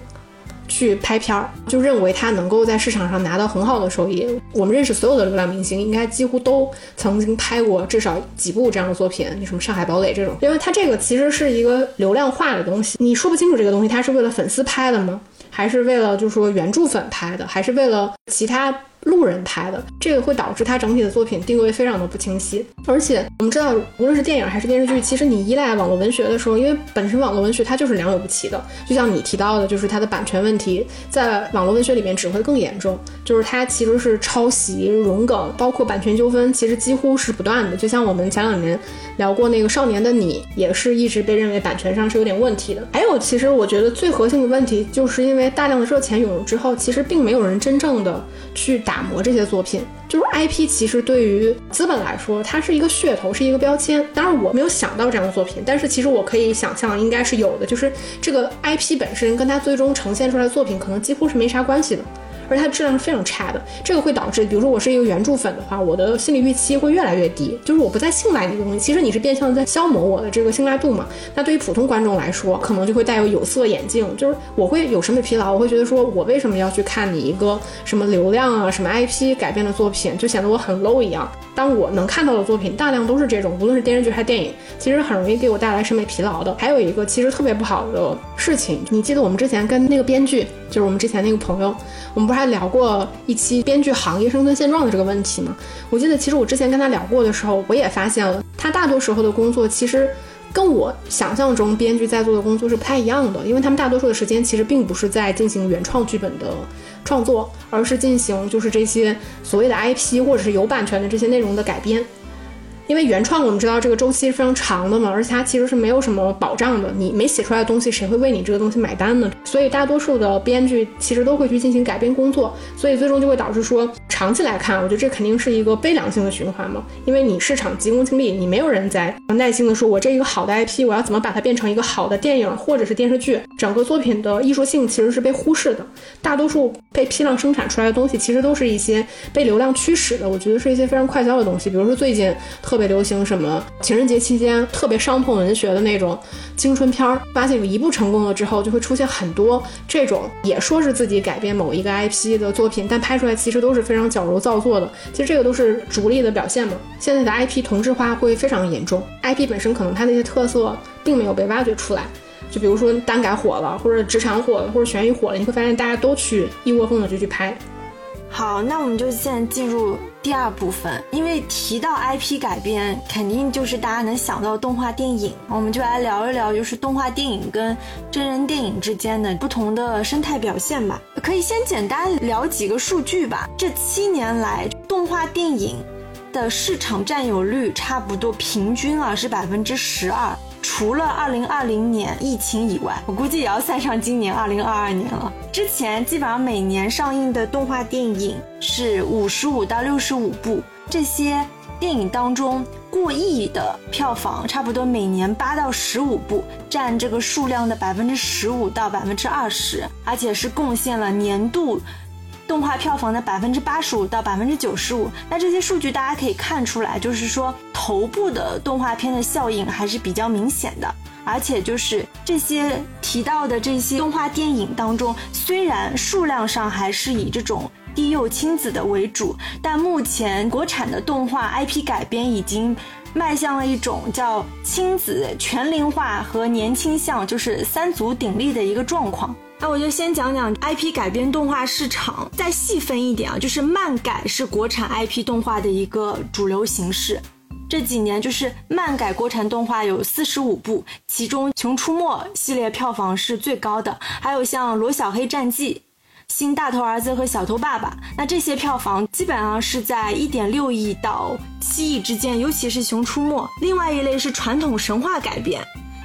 去拍片儿，就认为他能够在市场上拿到很好的收益。我们认识所有的流量明星，应该几乎都曾经拍过至少几部这样的作品，你什么《上海堡垒》这种，因为它这个其实是一个流量化的东西，你说不清楚这个东西它是为了粉丝拍的吗？还是为了就是说原著粉拍的，还是为了其他？路人拍的，这个会导致他整体的作品定位非常的不清晰。而且我们知道，无论是电影还是电视剧，其实你依赖网络文学的时候，因为本身网络文学它就是良莠不齐的。就像你提到的，就是它的版权问题，在网络文学里面只会更严重。就是它其实是抄袭、融梗，包括版权纠纷，其实几乎是不断的。就像我们前两年聊过那个《少年的你》，也是一直被认为版权上是有点问题的。还有，其实我觉得最核心的问题，就是因为大量的热钱涌入之后，其实并没有人真正的去打。打磨这些作品。就是 IP 其实对于资本来说，它是一个噱头，是一个标签。当然我没有想到这样的作品，但是其实我可以想象应该是有的。就是这个 IP 本身跟它最终呈现出来的作品可能几乎是没啥关系的。而它质量是非常差的，这个会导致，比如说我是一个原著粉的话，我的心理预期会越来越低，就是我不再信赖这个东西。其实你是变相在消磨我的这个信赖度嘛。那对于普通观众来说，可能就会带有有色眼镜，就是我会有审美疲劳，我会觉得说我为什么要去看你一个什么流量啊、什么 IP 改编的作品，就显得我很 low 一样。当我能看到的作品大量都是这种，无论是电视剧还是电影，其实很容易给我带来审美疲劳的。还有一个其实特别不好的事情，你记得我们之前跟那个编剧，就是我们之前那个朋友，我们不是还聊过一期编剧行业生存现状的这个问题嘛？我记得其实我之前跟他聊过的时候，我也发现了他大多时候的工作其实。跟我想象中编剧在做的工作是不太一样的，因为他们大多数的时间其实并不是在进行原创剧本的创作，而是进行就是这些所谓的 IP 或者是有版权的这些内容的改编。因为原创我们知道这个周期是非常长的嘛，而且它其实是没有什么保障的，你没写出来的东西谁会为你这个东西买单呢？所以大多数的编剧其实都会去进行改编工作，所以最终就会导致说。长期来看，我觉得这肯定是一个悲凉性的循环嘛，因为你市场急功近利，你没有人在耐心的说，我这一个好的 IP，我要怎么把它变成一个好的电影或者是电视剧，整个作品的艺术性其实是被忽视的。大多数被批量生产出来的东西，其实都是一些被流量驱使的，我觉得是一些非常快消的东西。比如说最近特别流行什么情人节期间特别伤痛文学的那种青春片儿，发现有一部成功了之后，就会出现很多这种也说是自己改编某一个 IP 的作品，但拍出来其实都是非常。矫揉造作的，其实这个都是逐利的表现嘛。现在的 IP 同质化会非常严重，IP 本身可能它那些特色并没有被挖掘出来。就比如说单改火了，或者职场火了，或者悬疑火了，你会发现大家都去一窝蜂的就去拍。好，那我们就现在进入第二部分，因为提到 IP 改编，肯定就是大家能想到动画电影，我们就来聊一聊，就是动画电影跟真人电影之间的不同的生态表现吧。可以先简单聊几个数据吧。这七年来，动画电影的市场占有率差不多平均啊是百分之十二。除了二零二零年疫情以外，我估计也要算上今年二零二二年了。之前基本上每年上映的动画电影是五十五到六十五部，这些电影当中过亿的票房，差不多每年八到十五部，占这个数量的百分之十五到百分之二十，而且是贡献了年度。动画票房的百分之八十五到百分之九十五，那这些数据大家可以看出来，就是说头部的动画片的效应还是比较明显的。而且就是这些提到的这些动画电影当中，虽然数量上还是以这种低幼亲子的为主，但目前国产的动画 IP 改编已经迈向了一种叫亲子全龄化和年轻向，就是三足鼎立的一个状况。那我就先讲讲 IP 改编动画市场，再细分一点啊，就是漫改是国产 IP 动画的一个主流形式。这几年就是漫改国产动画有四十五部，其中《熊出没》系列票房是最高的，还有像《罗小黑战记》、《新大头儿子和小头爸爸》，那这些票房基本上是在一点六亿到七亿之间，尤其是《熊出没》。另外一类是传统神话改编。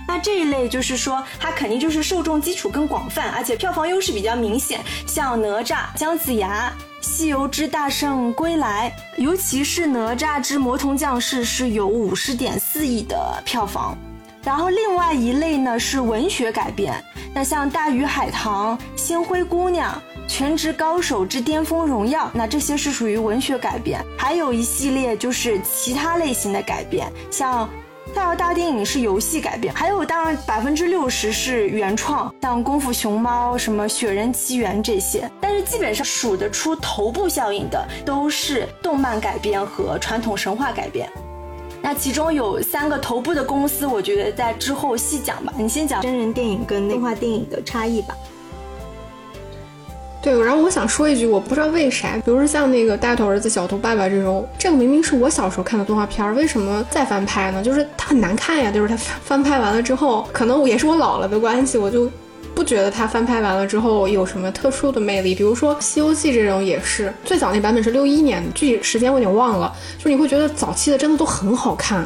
那这一类就是说，它肯定就是受众基础更广泛，而且票房优势比较明显。像哪吒、姜子牙、西游之大圣归来，尤其是哪吒之魔童降世是有五十点四亿的票房。然后另外一类呢是文学改编，那像大鱼海棠、星灰姑娘、全职高手之巅峰荣耀，那这些是属于文学改编。还有一系列就是其他类型的改编，像。大姚大电影是游戏改编，还有当然百分之六十是原创，像《功夫熊猫》、什么《雪人奇缘》这些。但是基本上数得出头部效应的都是动漫改编和传统神话改编。那其中有三个头部的公司，我觉得在之后细讲吧。你先讲真人电影跟动画电影的差异吧。对，然后我想说一句，我不知道为啥，比如说像那个大头儿子小头爸爸这种，这个明明是我小时候看的动画片，为什么再翻拍呢？就是它很难看呀，就是它翻拍完了之后，可能也是我老了的关系，我就不觉得它翻拍完了之后有什么特殊的魅力。比如说《西游记》这种也是，最早那版本是六一年的，具体时间我有点忘了，就是你会觉得早期的真的都很好看。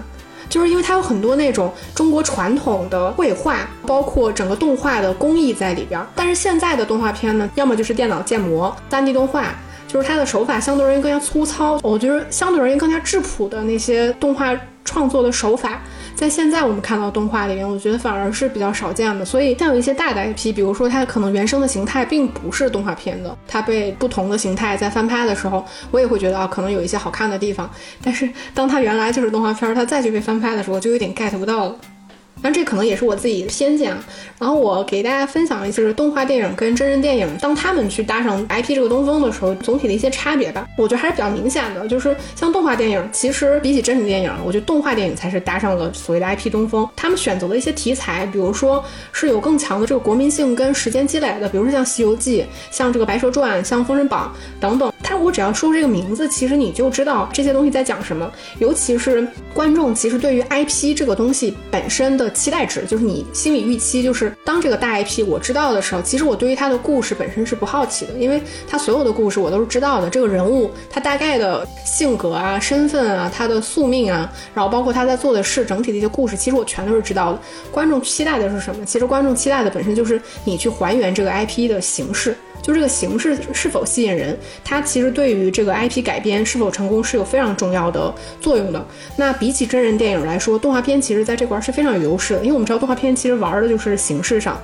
就是因为它有很多那种中国传统的绘画，包括整个动画的工艺在里边。但是现在的动画片呢，要么就是电脑建模、3D 动画，就是它的手法相对而言更加粗糙，我觉得相对而言更加质朴的那些动画创作的手法。在现在我们看到动画里面，我觉得反而是比较少见的。所以像有一些大的 IP，比如说它可能原生的形态并不是动画片的，它被不同的形态在翻拍的时候，我也会觉得啊，可能有一些好看的地方。但是当它原来就是动画片，它再去被翻拍的时候，就有点 get 不到了。但这可能也是我自己的偏见啊。然后我给大家分享一些动画电影跟真人电影，当他们去搭上 IP 这个东风的时候，总体的一些差别吧。我觉得还是比较明显的，就是像动画电影，其实比起真人电影，我觉得动画电影才是搭上了所谓的 IP 东风。他们选择的一些题材，比如说是有更强的这个国民性跟时间积累的，比如说像《西游记》、像这个《白蛇传》、像《封神榜》等等。他我只要说这个名字，其实你就知道这些东西在讲什么。尤其是观众，其实对于 IP 这个东西本身的期待值，就是你心理预期，就是当这个大 IP 我知道的时候，其实我对于他的故事本身是不好奇的，因为他所有的故事我都是知道的。这个人物他大概的性格啊、身份啊、他的宿命啊，然后包括他在做的事，整体的一些故事，其实我全都是知道的。观众期待的是什么？其实观众期待的本身就是你去还原这个 IP 的形式。就这个形式是否吸引人，它其实对于这个 IP 改编是否成功是有非常重要的作用的。那比起真人电影来说，动画片其实在这块是非常有优势的，因为我们知道动画片其实玩的就是形式上。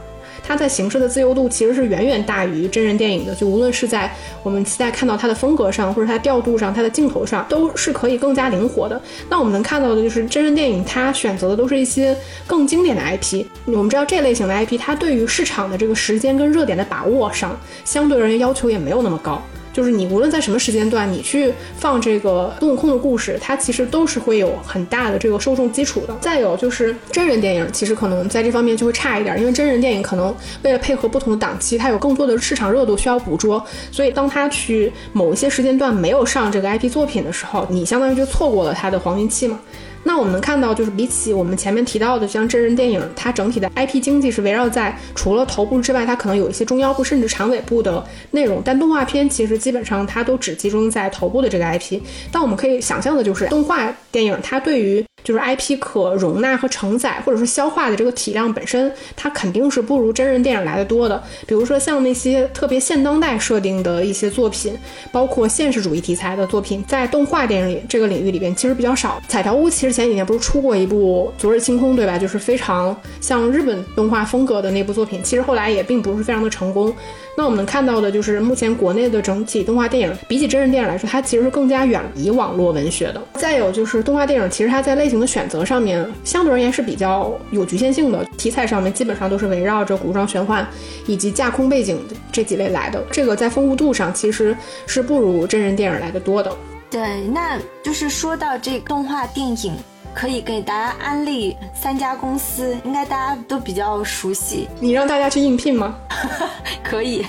它在形式的自由度其实是远远大于真人电影的，就无论是在我们期待看到它的风格上，或者它调度上，它的镜头上，都是可以更加灵活的。那我们能看到的就是真人电影，它选择的都是一些更经典的 IP。我们知道这类型的 IP，它对于市场的这个时间跟热点的把握上，相对而言要求也没有那么高。就是你无论在什么时间段，你去放这个孙悟空的故事，它其实都是会有很大的这个受众基础的。再有就是真人电影，其实可能在这方面就会差一点，因为真人电影可能为了配合不同的档期，它有更多的市场热度需要捕捉，所以当它去某一些时间段没有上这个 IP 作品的时候，你相当于就错过了它的黄金期嘛。那我们能看到，就是比起我们前面提到的像真人电影，它整体的 IP 经济是围绕在除了头部之外，它可能有一些中腰部甚至长尾部的内容。但动画片其实基本上它都只集中在头部的这个 IP。但我们可以想象的就是，动画电影它对于就是 IP 可容纳和承载，或者说消化的这个体量本身，它肯定是不如真人电影来的多的。比如说像那些特别现当代设定的一些作品，包括现实主义题材的作品，在动画电影里这个领域里边其实比较少。彩条屋其实前几年不是出过一部《昨日清空》对吧？就是非常像日本动画风格的那部作品，其实后来也并不是非常的成功。那我们看到的就是，目前国内的整体动画电影，比起真人电影来说，它其实是更加远离网络文学的。再有就是动画电影，其实它在类型的选择上面，相对而言是比较有局限性的。题材上面基本上都是围绕着古装玄幻以及架空背景这几类来的。这个在丰富度上其实是不如真人电影来的多的。对，那就是说到这动画电影。可以给大家安利三家公司，应该大家都比较熟悉。你让大家去应聘吗？可以，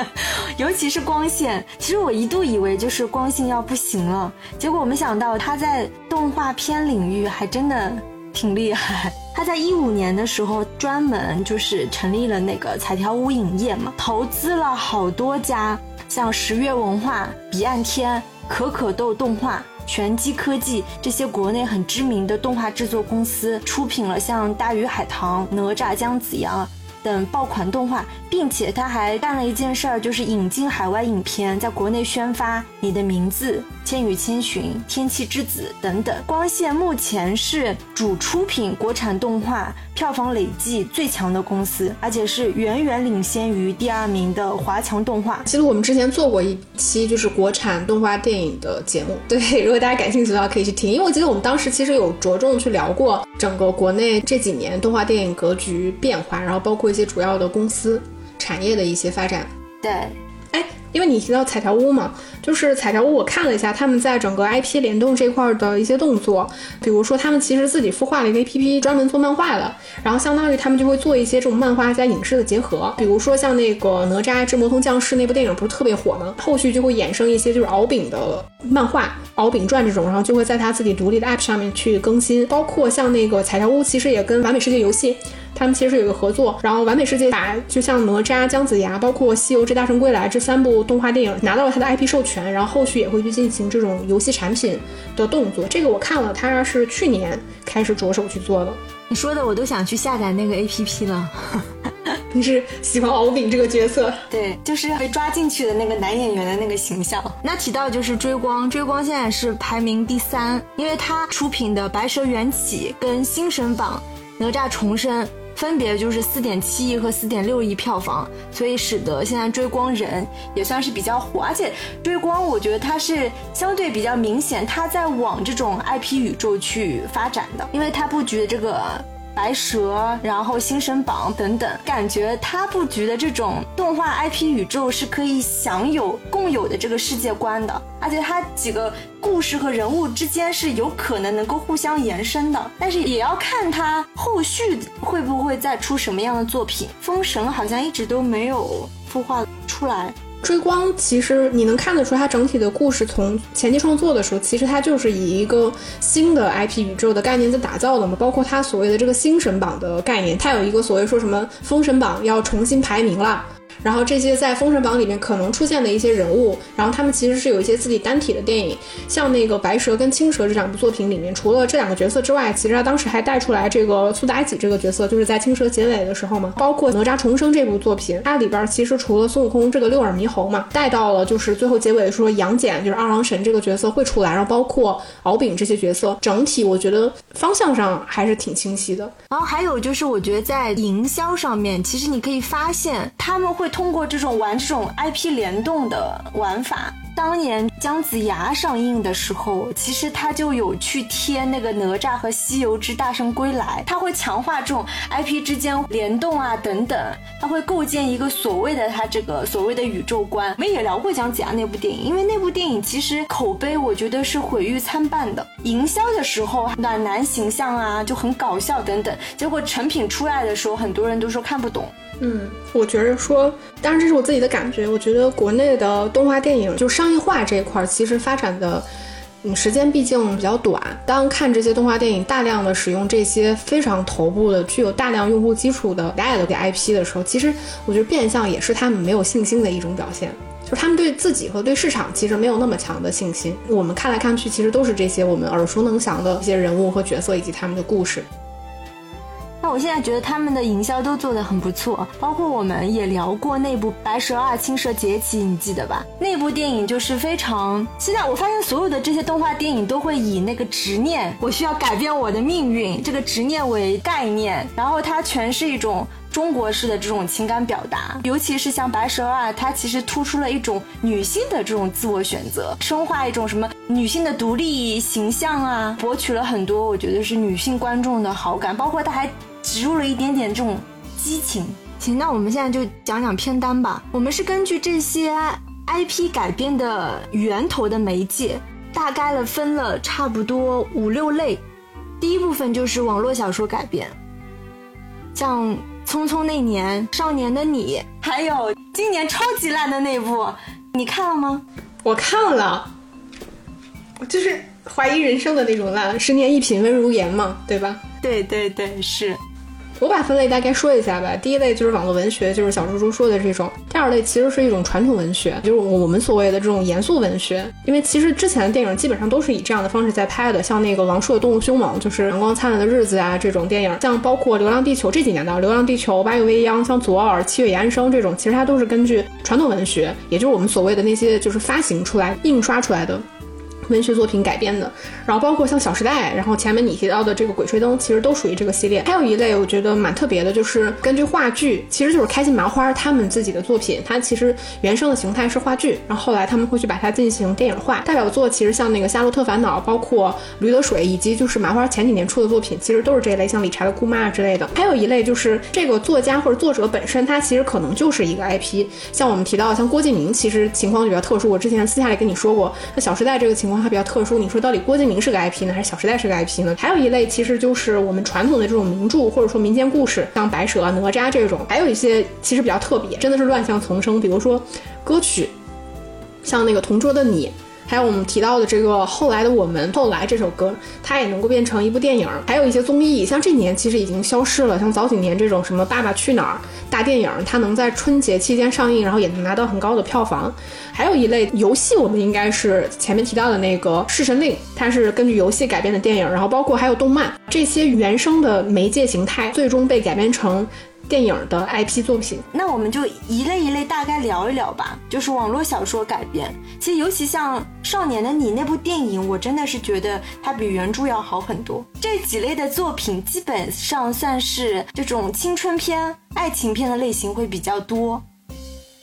尤其是光线。其实我一度以为就是光线要不行了，结果我没想到他在动画片领域还真的挺厉害。他在一五年的时候专门就是成立了那个彩条屋影业嘛，投资了好多家，像十月文化、彼岸天、可可豆动画。拳击科技这些国内很知名的动画制作公司出品了像《大鱼海棠》《哪吒姜子牙》等爆款动画，并且他还干了一件事儿，就是引进海外影片，在国内宣发《你的名字》。《千与千寻》《天气之子》等等，光线目前是主出品国产动画票房累计最强的公司，而且是远远领先于第二名的华强动画。其实我们之前做过一期就是国产动画电影的节目，对，如果大家感兴趣的话可以去听，因为我记得我们当时其实有着重去聊过整个国内这几年动画电影格局变化，然后包括些主要的公司产业的一些发展。对。因为你提到彩条屋嘛，就是彩条屋，我看了一下他们在整个 IP 联动这块的一些动作，比如说他们其实自己孵化了一个 APP，专门做漫画的，然后相当于他们就会做一些这种漫画加影视的结合，比如说像那个哪吒之魔童降世那部电影不是特别火吗？后续就会衍生一些就是敖丙的漫画，敖丙传这种，然后就会在他自己独立的 App 上面去更新，包括像那个彩条屋，其实也跟完美世界游戏。他们其实有一个合作，然后完美世界把就像哪吒、姜子牙，包括西游之大圣归来这三部动画电影拿到了它的 IP 授权，然后后续也会去进行这种游戏产品的动作。这个我看了，他是去年开始着手去做的。你说的我都想去下载那个 APP 了。你是喜欢敖丙这个角色？对，就是被抓进去的那个男演员的那个形象。那提到就是追光，追光现在是排名第三，因为他出品的《白蛇缘起》跟《新神榜》《哪吒重生》。分别就是四点七亿和四点六亿票房，所以使得现在追光人也算是比较火。而且追光，我觉得它是相对比较明显，它在往这种 IP 宇宙去发展的，因为它布局的这个。白蛇，然后星神榜等等，感觉他布局的这种动画 IP 宇宙是可以享有共有的这个世界观的，而且它几个故事和人物之间是有可能能够互相延伸的，但是也要看它后续会不会再出什么样的作品。封神好像一直都没有孵化出来。追光其实你能看得出，它整体的故事从前期创作的时候，其实它就是以一个新的 IP 宇宙的概念在打造的嘛。包括它所谓的这个新神榜的概念，它有一个所谓说什么封神榜要重新排名了。然后这些在封神榜里面可能出现的一些人物，然后他们其实是有一些自己单体的电影，像那个白蛇跟青蛇这两部作品里面，除了这两个角色之外，其实他当时还带出来这个苏妲己这个角色，就是在青蛇结尾的时候嘛。包括哪吒重生这部作品，它里边其实除了孙悟空这个六耳猕猴嘛，带到了就是最后结尾说杨戬就是二郎神这个角色会出来，然后包括敖丙这些角色，整体我觉得方向上还是挺清晰的。然后还有就是我觉得在营销上面，其实你可以发现他们会通过这种玩这种 IP 联动的玩法。当年姜子牙上映的时候，其实他就有去贴那个哪吒和西游之大圣归来，他会强化这种 IP 之间联动啊等等，他会构建一个所谓的他这个所谓的宇宙观。我们也聊过姜子牙那部电影，因为那部电影其实口碑我觉得是毁誉参半的。营销的时候暖男形象啊就很搞笑等等，结果成品出来的时候，很多人都说看不懂。嗯，我觉着说，当然这是我自己的感觉。我觉得国内的动画电影就商业化这一块，其实发展的，嗯，时间毕竟比较短。当看这些动画电影大量的使用这些非常头部的、具有大量用户基础的大的 IP 的时候，其实我觉得变相也是他们没有信心的一种表现，就是他们对自己和对市场其实没有那么强的信心。我们看来看去，其实都是这些我们耳熟能详的一些人物和角色以及他们的故事。我现在觉得他们的营销都做得很不错，包括我们也聊过那部《白蛇二：青蛇劫起》，你记得吧？那部电影就是非常……现在我发现所有的这些动画电影都会以那个执念，我需要改变我的命运这个执念为概念，然后它全是一种中国式的这种情感表达，尤其是像《白蛇二》，它其实突出了一种女性的这种自我选择，深化一种什么女性的独立形象啊，博取了很多我觉得是女性观众的好感，包括它还。植入了一点点这种激情。行，那我们现在就讲讲片单吧。我们是根据这些 IP 改编的源头的媒介，大概了分了差不多五六类。第一部分就是网络小说改编，像《匆匆那年》《少年的你》，还有今年超级烂的那部，你看了吗？我看了，我就是怀疑人生的那种烂，十年一品温如言嘛，对吧？对对对，是。我把分类大概说一下吧。第一类就是网络文学，就是小猪猪说的这种；第二类其实是一种传统文学，就是我们所谓的这种严肃文学。因为其实之前的电影基本上都是以这样的方式在拍的，像那个王朔的《动物凶猛》，就是《阳光灿烂的日子》啊这种电影，像包括《流浪地球》这几年的《流浪地球》《八月未央》，像《左耳》《七月与安生》这种，其实它都是根据传统文学，也就是我们所谓的那些就是发行出来、印刷出来的。文学作品改编的，然后包括像《小时代》，然后前面你提到的这个《鬼吹灯》，其实都属于这个系列。还有一类我觉得蛮特别的，就是根据话剧，其实就是开心麻花他们自己的作品，它其实原生的形态是话剧，然后后来他们会去把它进行电影化。代表作其实像那个《夏洛特烦恼》，包括《驴得水》，以及就是麻花前几年出的作品，其实都是这一类，像《理查的姑妈》之类的。还有一类就是这个作家或者作者本身，他其实可能就是一个 IP。像我们提到像郭敬明，其实情况就比较特殊。我之前私下里跟你说过，那《小时代》这个情况。它比较特殊，你说到底郭敬明是个 IP 呢，还是《小时代》是个 IP 呢？还有一类其实就是我们传统的这种名著或者说民间故事，像白蛇、哪吒这种。还有一些其实比较特别，真的是乱象丛生。比如说歌曲，像那个《同桌的你》。还有我们提到的这个后来的我们，后来这首歌，它也能够变成一部电影。还有一些综艺，像这年其实已经消失了，像早几年这种什么《爸爸去哪儿》大电影，它能在春节期间上映，然后也能拿到很高的票房。还有一类游戏，我们应该是前面提到的那个《弑神令》，它是根据游戏改编的电影，然后包括还有动漫这些原生的媒介形态，最终被改编成。电影的 IP 作品。那我们就一类一类大概聊一聊吧。就是网络小说改编，其实尤其像《少年的你》那部电影，我真的是觉得它比原著要好很多。这几类的作品基本上算是这种青春片、爱情片的类型会比较多。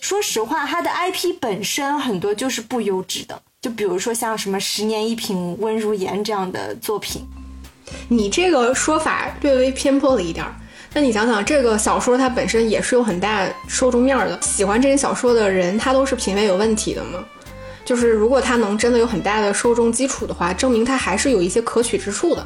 说实话，它的 IP 本身很多就是不优质的，就比如说像什么《十年一品温如言》这样的作品。你这个说法略微偏颇了一点儿。那你想想，这个小说它本身也是有很大受众面的，喜欢这些小说的人，他都是品味有问题的吗？就是如果他能真的有很大的受众基础的话，证明他还是有一些可取之处的。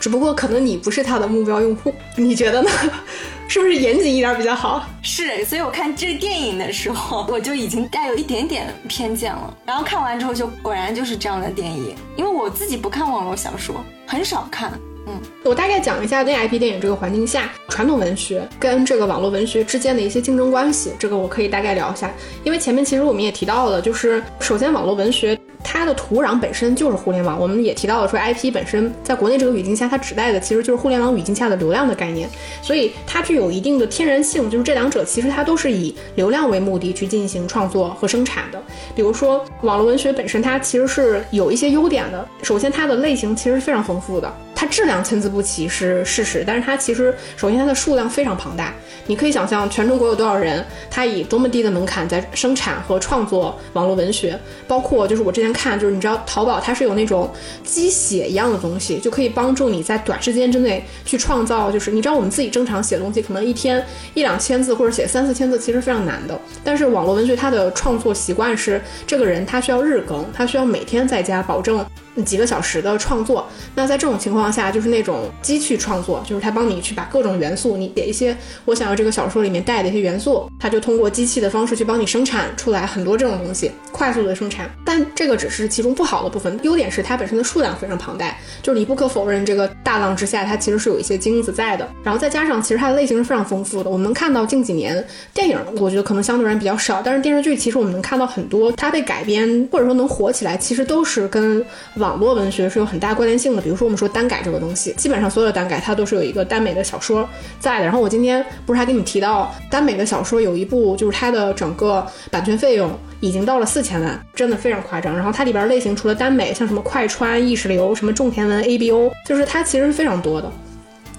只不过可能你不是他的目标用户，你觉得呢？是不是严谨一点比较好？是，所以我看这个电影的时候，我就已经带有一点点偏见了。然后看完之后，就果然就是这样的电影。因为我自己不看网络小说，很少看。嗯，我大概讲一下在 IP 电影这个环境下，传统文学跟这个网络文学之间的一些竞争关系。这个我可以大概聊一下。因为前面其实我们也提到了，就是首先网络文学。它的土壤本身就是互联网，我们也提到了说，IP 本身在国内这个语境下，它指代的其实就是互联网语境下的流量的概念，所以它具有一定的天然性，就是这两者其实它都是以流量为目的去进行创作和生产的。比如说，网络文学本身它其实是有一些优点的，首先它的类型其实是非常丰富的，它质量参差不齐是事实，但是它其实首先它的数量非常庞大。你可以想象全中国有多少人，他以多么低的门槛在生产和创作网络文学，包括就是我之前看，就是你知道淘宝它是有那种鸡血一样的东西，就可以帮助你在短时间之内去创造，就是你知道我们自己正常写东西，可能一天一两千字或者写三四千字其实非常难的，但是网络文学它的创作习惯是这个人他需要日更，他需要每天在家保证。几个小时的创作，那在这种情况下，就是那种机器创作，就是它帮你去把各种元素，你写一些我想要这个小说里面带的一些元素，它就通过机器的方式去帮你生产出来很多这种东西，快速的生产。但这个只是其中不好的部分，优点是它本身的数量非常庞大，就是你不可否认，这个大浪之下它其实是有一些金子在的。然后再加上其实它的类型是非常丰富的，我们能看到近几年电影，我觉得可能相对而言比较少，但是电视剧其实我们能看到很多，它被改编或者说能火起来，其实都是跟网。网络文学是有很大关联性的，比如说我们说耽改这个东西，基本上所有的耽改它都是有一个耽美的小说在的。然后我今天不是还跟你提到耽美的小说有一部，就是它的整个版权费用已经到了四千万，真的非常夸张。然后它里边类型除了耽美，像什么快穿、意识流、什么种田文、ABO，就是它其实是非常多的。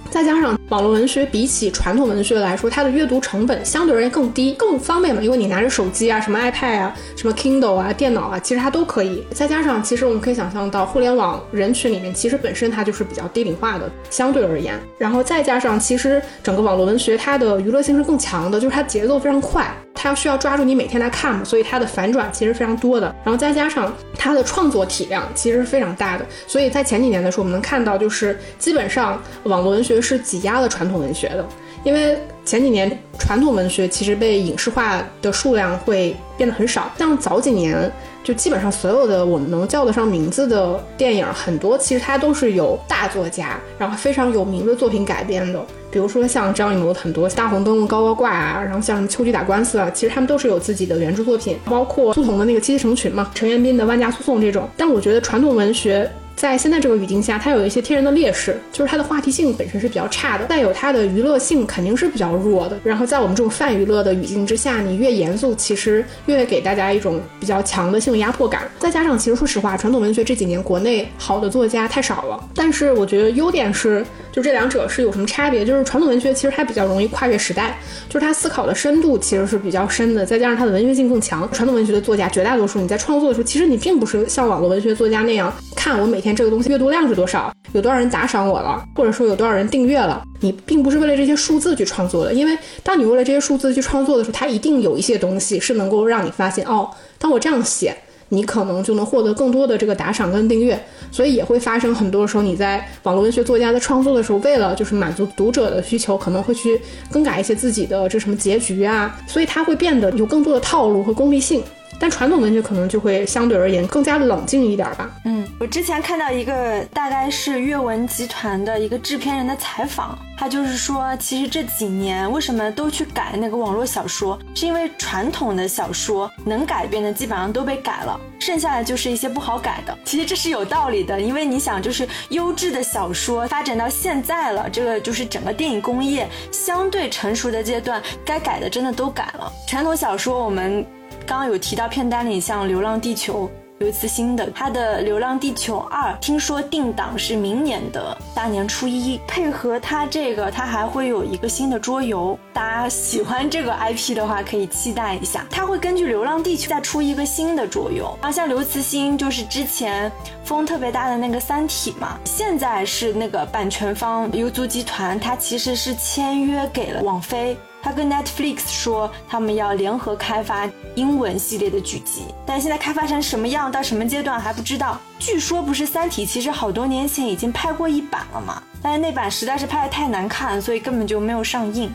再加上网络文学比起传统文学来说，它的阅读成本相对而言更低，更方便嘛，因为你拿着手机啊，什么 iPad 啊，什么 Kindle 啊，电脑啊，其实它都可以。再加上，其实我们可以想象到，互联网人群里面，其实本身它就是比较低龄化的，相对而言。然后再加上，其实整个网络文学它的娱乐性是更强的，就是它节奏非常快。它需要抓住你每天来看嘛，所以它的反转其实非常多的。然后再加上它的创作体量其实是非常大的，所以在前几年的时候，我们能看到就是基本上网络文学是挤压了传统文学的，因为前几年传统文学其实被影视化的数量会变得很少，像早几年。就基本上所有的我们能叫得上名字的电影，很多其实它都是有大作家，然后非常有名的作品改编的。比如说像张艺谋很多《大红灯笼高高挂》啊，然后像《秋菊打官司》啊，其实他们都是有自己的原著作品，包括苏童的那个《七七成群》嘛，陈元斌的《万家诉讼》这种。但我觉得传统文学。在现在这个语境下，它有一些天然的劣势，就是它的话题性本身是比较差的，再有它的娱乐性肯定是比较弱的。然后在我们这种泛娱乐的语境之下，你越严肃，其实越给大家一种比较强的性压迫感。再加上，其实说实话，传统文学这几年国内好的作家太少了。但是我觉得优点是，就这两者是有什么差别？就是传统文学其实它比较容易跨越时代，就是它思考的深度其实是比较深的，再加上它的文学性更强。传统文学的作家绝大多数你在创作的时候，其实你并不是像网络文学作家那样看我每天。这个东西阅读量是多少？有多少人打赏我了？或者说有多少人订阅了？你并不是为了这些数字去创作的，因为当你为了这些数字去创作的时候，它一定有一些东西是能够让你发现哦，当我这样写，你可能就能获得更多的这个打赏跟订阅。所以也会发生很多时候，你在网络文学作家在创作的时候，为了就是满足读者的需求，可能会去更改一些自己的这什么结局啊，所以它会变得有更多的套路和功利性。但传统文学可能就会相对而言更加冷静一点吧。嗯，我之前看到一个大概是阅文集团的一个制片人的采访，他就是说，其实这几年为什么都去改那个网络小说，是因为传统的小说能改编的基本上都被改了，剩下的就是一些不好改的。其实这是有道理的，因为你想，就是优质的小说发展到现在了，这个就是整个电影工业相对成熟的阶段，该改的真的都改了。传统小说我们。刚刚有提到片单里像《流浪地球》刘慈欣的，他的《流浪地球二》听说定档是明年的大年初一，配合他这个，他还会有一个新的桌游。大家喜欢这个 IP 的话，可以期待一下。他会根据《流浪地球》再出一个新的桌游。然后像刘慈欣就是之前风特别大的那个《三体》嘛，现在是那个版权方游族集团，他其实是签约给了网飞。他跟 Netflix 说，他们要联合开发英文系列的剧集，但现在开发成什么样，到什么阶段还不知道。据说不是《三体》，其实好多年前已经拍过一版了嘛，但是那版实在是拍的太难看，所以根本就没有上映。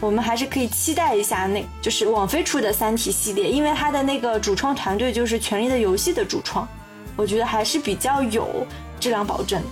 我们还是可以期待一下，那就是网飞出的《三体》系列，因为它的那个主创团队就是《权力的游戏》的主创，我觉得还是比较有质量保证。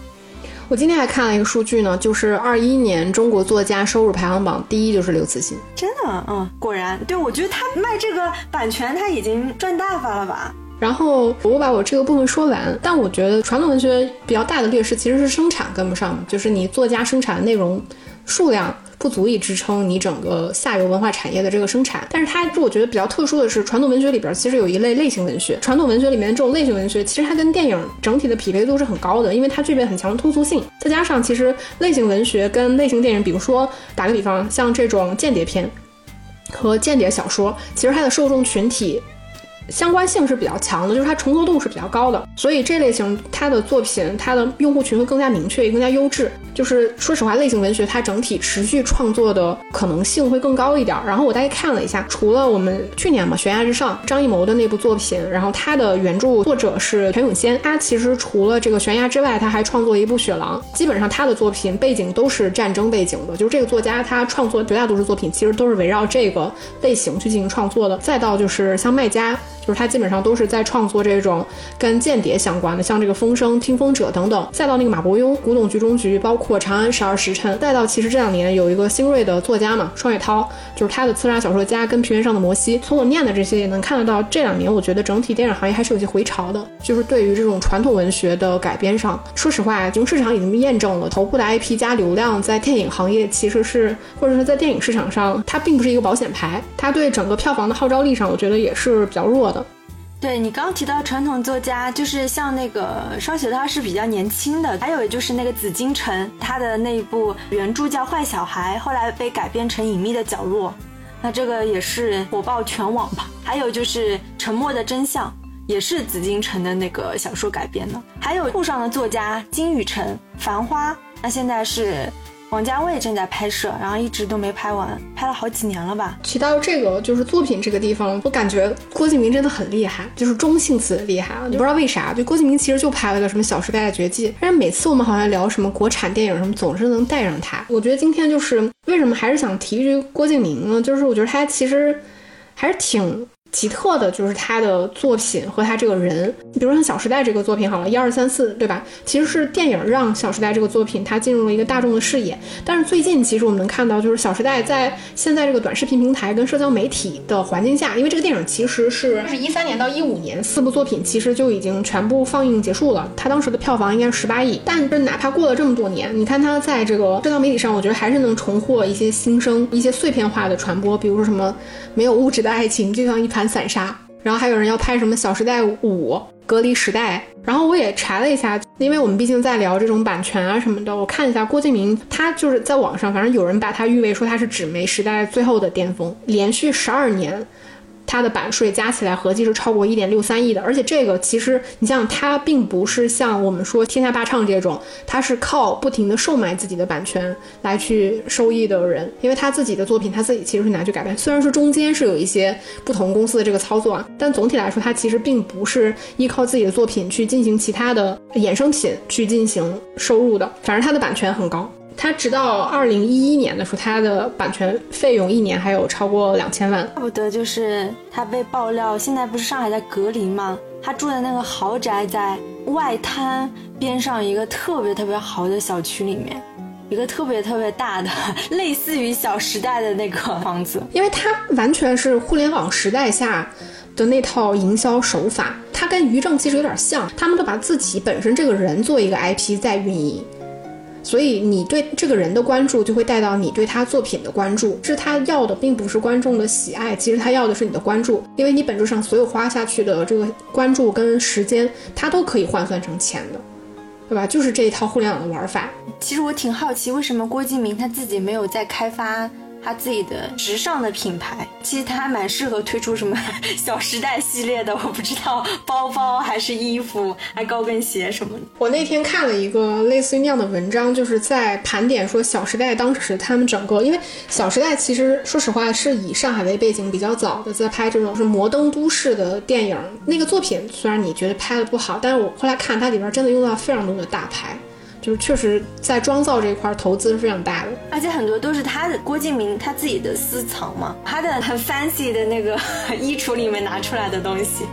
我今天还看了一个数据呢，就是二一年中国作家收入排行榜第一就是刘慈欣，真的，嗯，果然，对我觉得他卖这个版权他已经赚大发了吧。然后我把我这个部分说完，但我觉得传统文学比较大的劣势其实是生产跟不上，就是你作家生产的内容数量。不足以支撑你整个下游文化产业的这个生产，但是它我觉得比较特殊的是，传统文学里边其实有一类类型文学。传统文学里面这种类型文学，其实它跟电影整体的匹配度是很高的，因为它具备很强的通俗性。再加上其实类型文学跟类型电影，比如说打个比方，像这种间谍片和间谍小说，其实它的受众群体。相关性是比较强的，就是它重合度是比较高的，所以这类型它的作品，它的用户群会更加明确，也更加优质。就是说实话，类型文学它整体持续创作的可能性会更高一点。然后我大概看了一下，除了我们去年嘛《悬崖之上》张艺谋的那部作品，然后他的原著作者是全永先，他其实除了这个悬崖之外，他还创作了一部《雪狼》，基本上他的作品背景都是战争背景的。就是这个作家他创作绝大多数作品其实都是围绕这个类型去进行创作的。再到就是像卖家。就是他基本上都是在创作这种跟间谍相关的，像这个《风声》《听风者》等等，再到那个马伯庸《古董局中局》，包括《长安十二时辰》，再到其实这两年有一个新锐的作家嘛，双雪涛，就是他的《刺杀小说家》跟《平原上的摩西》。从我念的这些也能看得到，这两年我觉得整体电影行业还是有些回潮的。就是对于这种传统文学的改编上，说实话，从市场已经验证了，头部的 IP 加流量在电影行业其实是，或者是在电影市场上，它并不是一个保险牌，它对整个票房的号召力上，我觉得也是比较弱的。对你刚刚提到传统作家，就是像那个双雪涛是比较年轻的，还有就是那个紫金城，他的那一部原著叫《坏小孩》，后来被改编成《隐秘的角落》，那这个也是火爆全网吧。还有就是《沉默的真相》，也是紫金城的那个小说改编的。还有沪上的作家金宇澄，《繁花》，那现在是。王家卫正在拍摄，然后一直都没拍完，拍了好几年了吧。提到这个就是作品这个地方，我感觉郭敬明真的很厉害，就是中性词厉害。你不知道为啥，就郭敬明其实就拍了个什么《小时代的绝技》，但是每次我们好像聊什么国产电影什么，总是能带上他。我觉得今天就是为什么还是想提一句郭敬明呢？就是我觉得他其实还是挺。奇特的就是他的作品和他这个人，你比如像《小时代》这个作品，好了，一二三四，对吧？其实是电影让《小时代》这个作品它进入了一个大众的视野。但是最近，其实我们能看到，就是《小时代》在现在这个短视频平台跟社交媒体的环境下，因为这个电影其实是是一三年到一五年四部作品其实就已经全部放映结束了，它当时的票房应该是十八亿。但是哪怕过了这么多年，你看它在这个社交媒体上，我觉得还是能重获一些新生，一些碎片化的传播，比如说什么没有物质的爱情就像一盘。散沙，然后还有人要拍什么《小时代五》《隔离时代》，然后我也查了一下，因为我们毕竟在聊这种版权啊什么的，我看一下郭敬明，他就是在网上，反正有人把他誉为说他是纸媒时代最后的巅峰，连续十二年。它的版税加起来合计是超过一点六三亿的，而且这个其实你像它并不是像我们说天下霸唱这种，它是靠不停的售卖自己的版权来去收益的人，因为他自己的作品他自己其实是拿去改编，虽然说中间是有一些不同公司的这个操作啊，但总体来说他其实并不是依靠自己的作品去进行其他的衍生品去进行收入的，反正他的版权很高。他直到二零一一年的时候，他的版权费用一年还有超过两千万。怪不得就是他被爆料，现在不是上海在隔离吗？他住的那个豪宅在外滩边上一个特别特别豪的小区里面，一个特别特别大的，类似于小时代的那个房子。因为它完全是互联网时代下的那套营销手法，它跟于正其实有点像，他们都把自己本身这个人做一个 IP 在运营。所以你对这个人的关注，就会带到你对他作品的关注。是他要的并不是观众的喜爱，其实他要的是你的关注，因为你本质上所有花下去的这个关注跟时间，他都可以换算成钱的，对吧？就是这一套互联网的玩法。其实我挺好奇，为什么郭敬明他自己没有在开发？他自己的时尚的品牌，其实他还蛮适合推出什么 小时代系列的，我不知道包包还是衣服，还高跟鞋什么的。我那天看了一个类似于那样的文章，就是在盘点说小时代当时他们整个，因为小时代其实说实话是以上海为背景比较早的，在拍这种是摩登都市的电影。那个作品虽然你觉得拍的不好，但是我后来看它里边真的用到非常多的大牌。就是确实在妆造这一块投资是非常大的，而且很多都是他的郭敬明他自己的私藏嘛，他的很 fancy 的那个 衣橱里面拿出来的东西。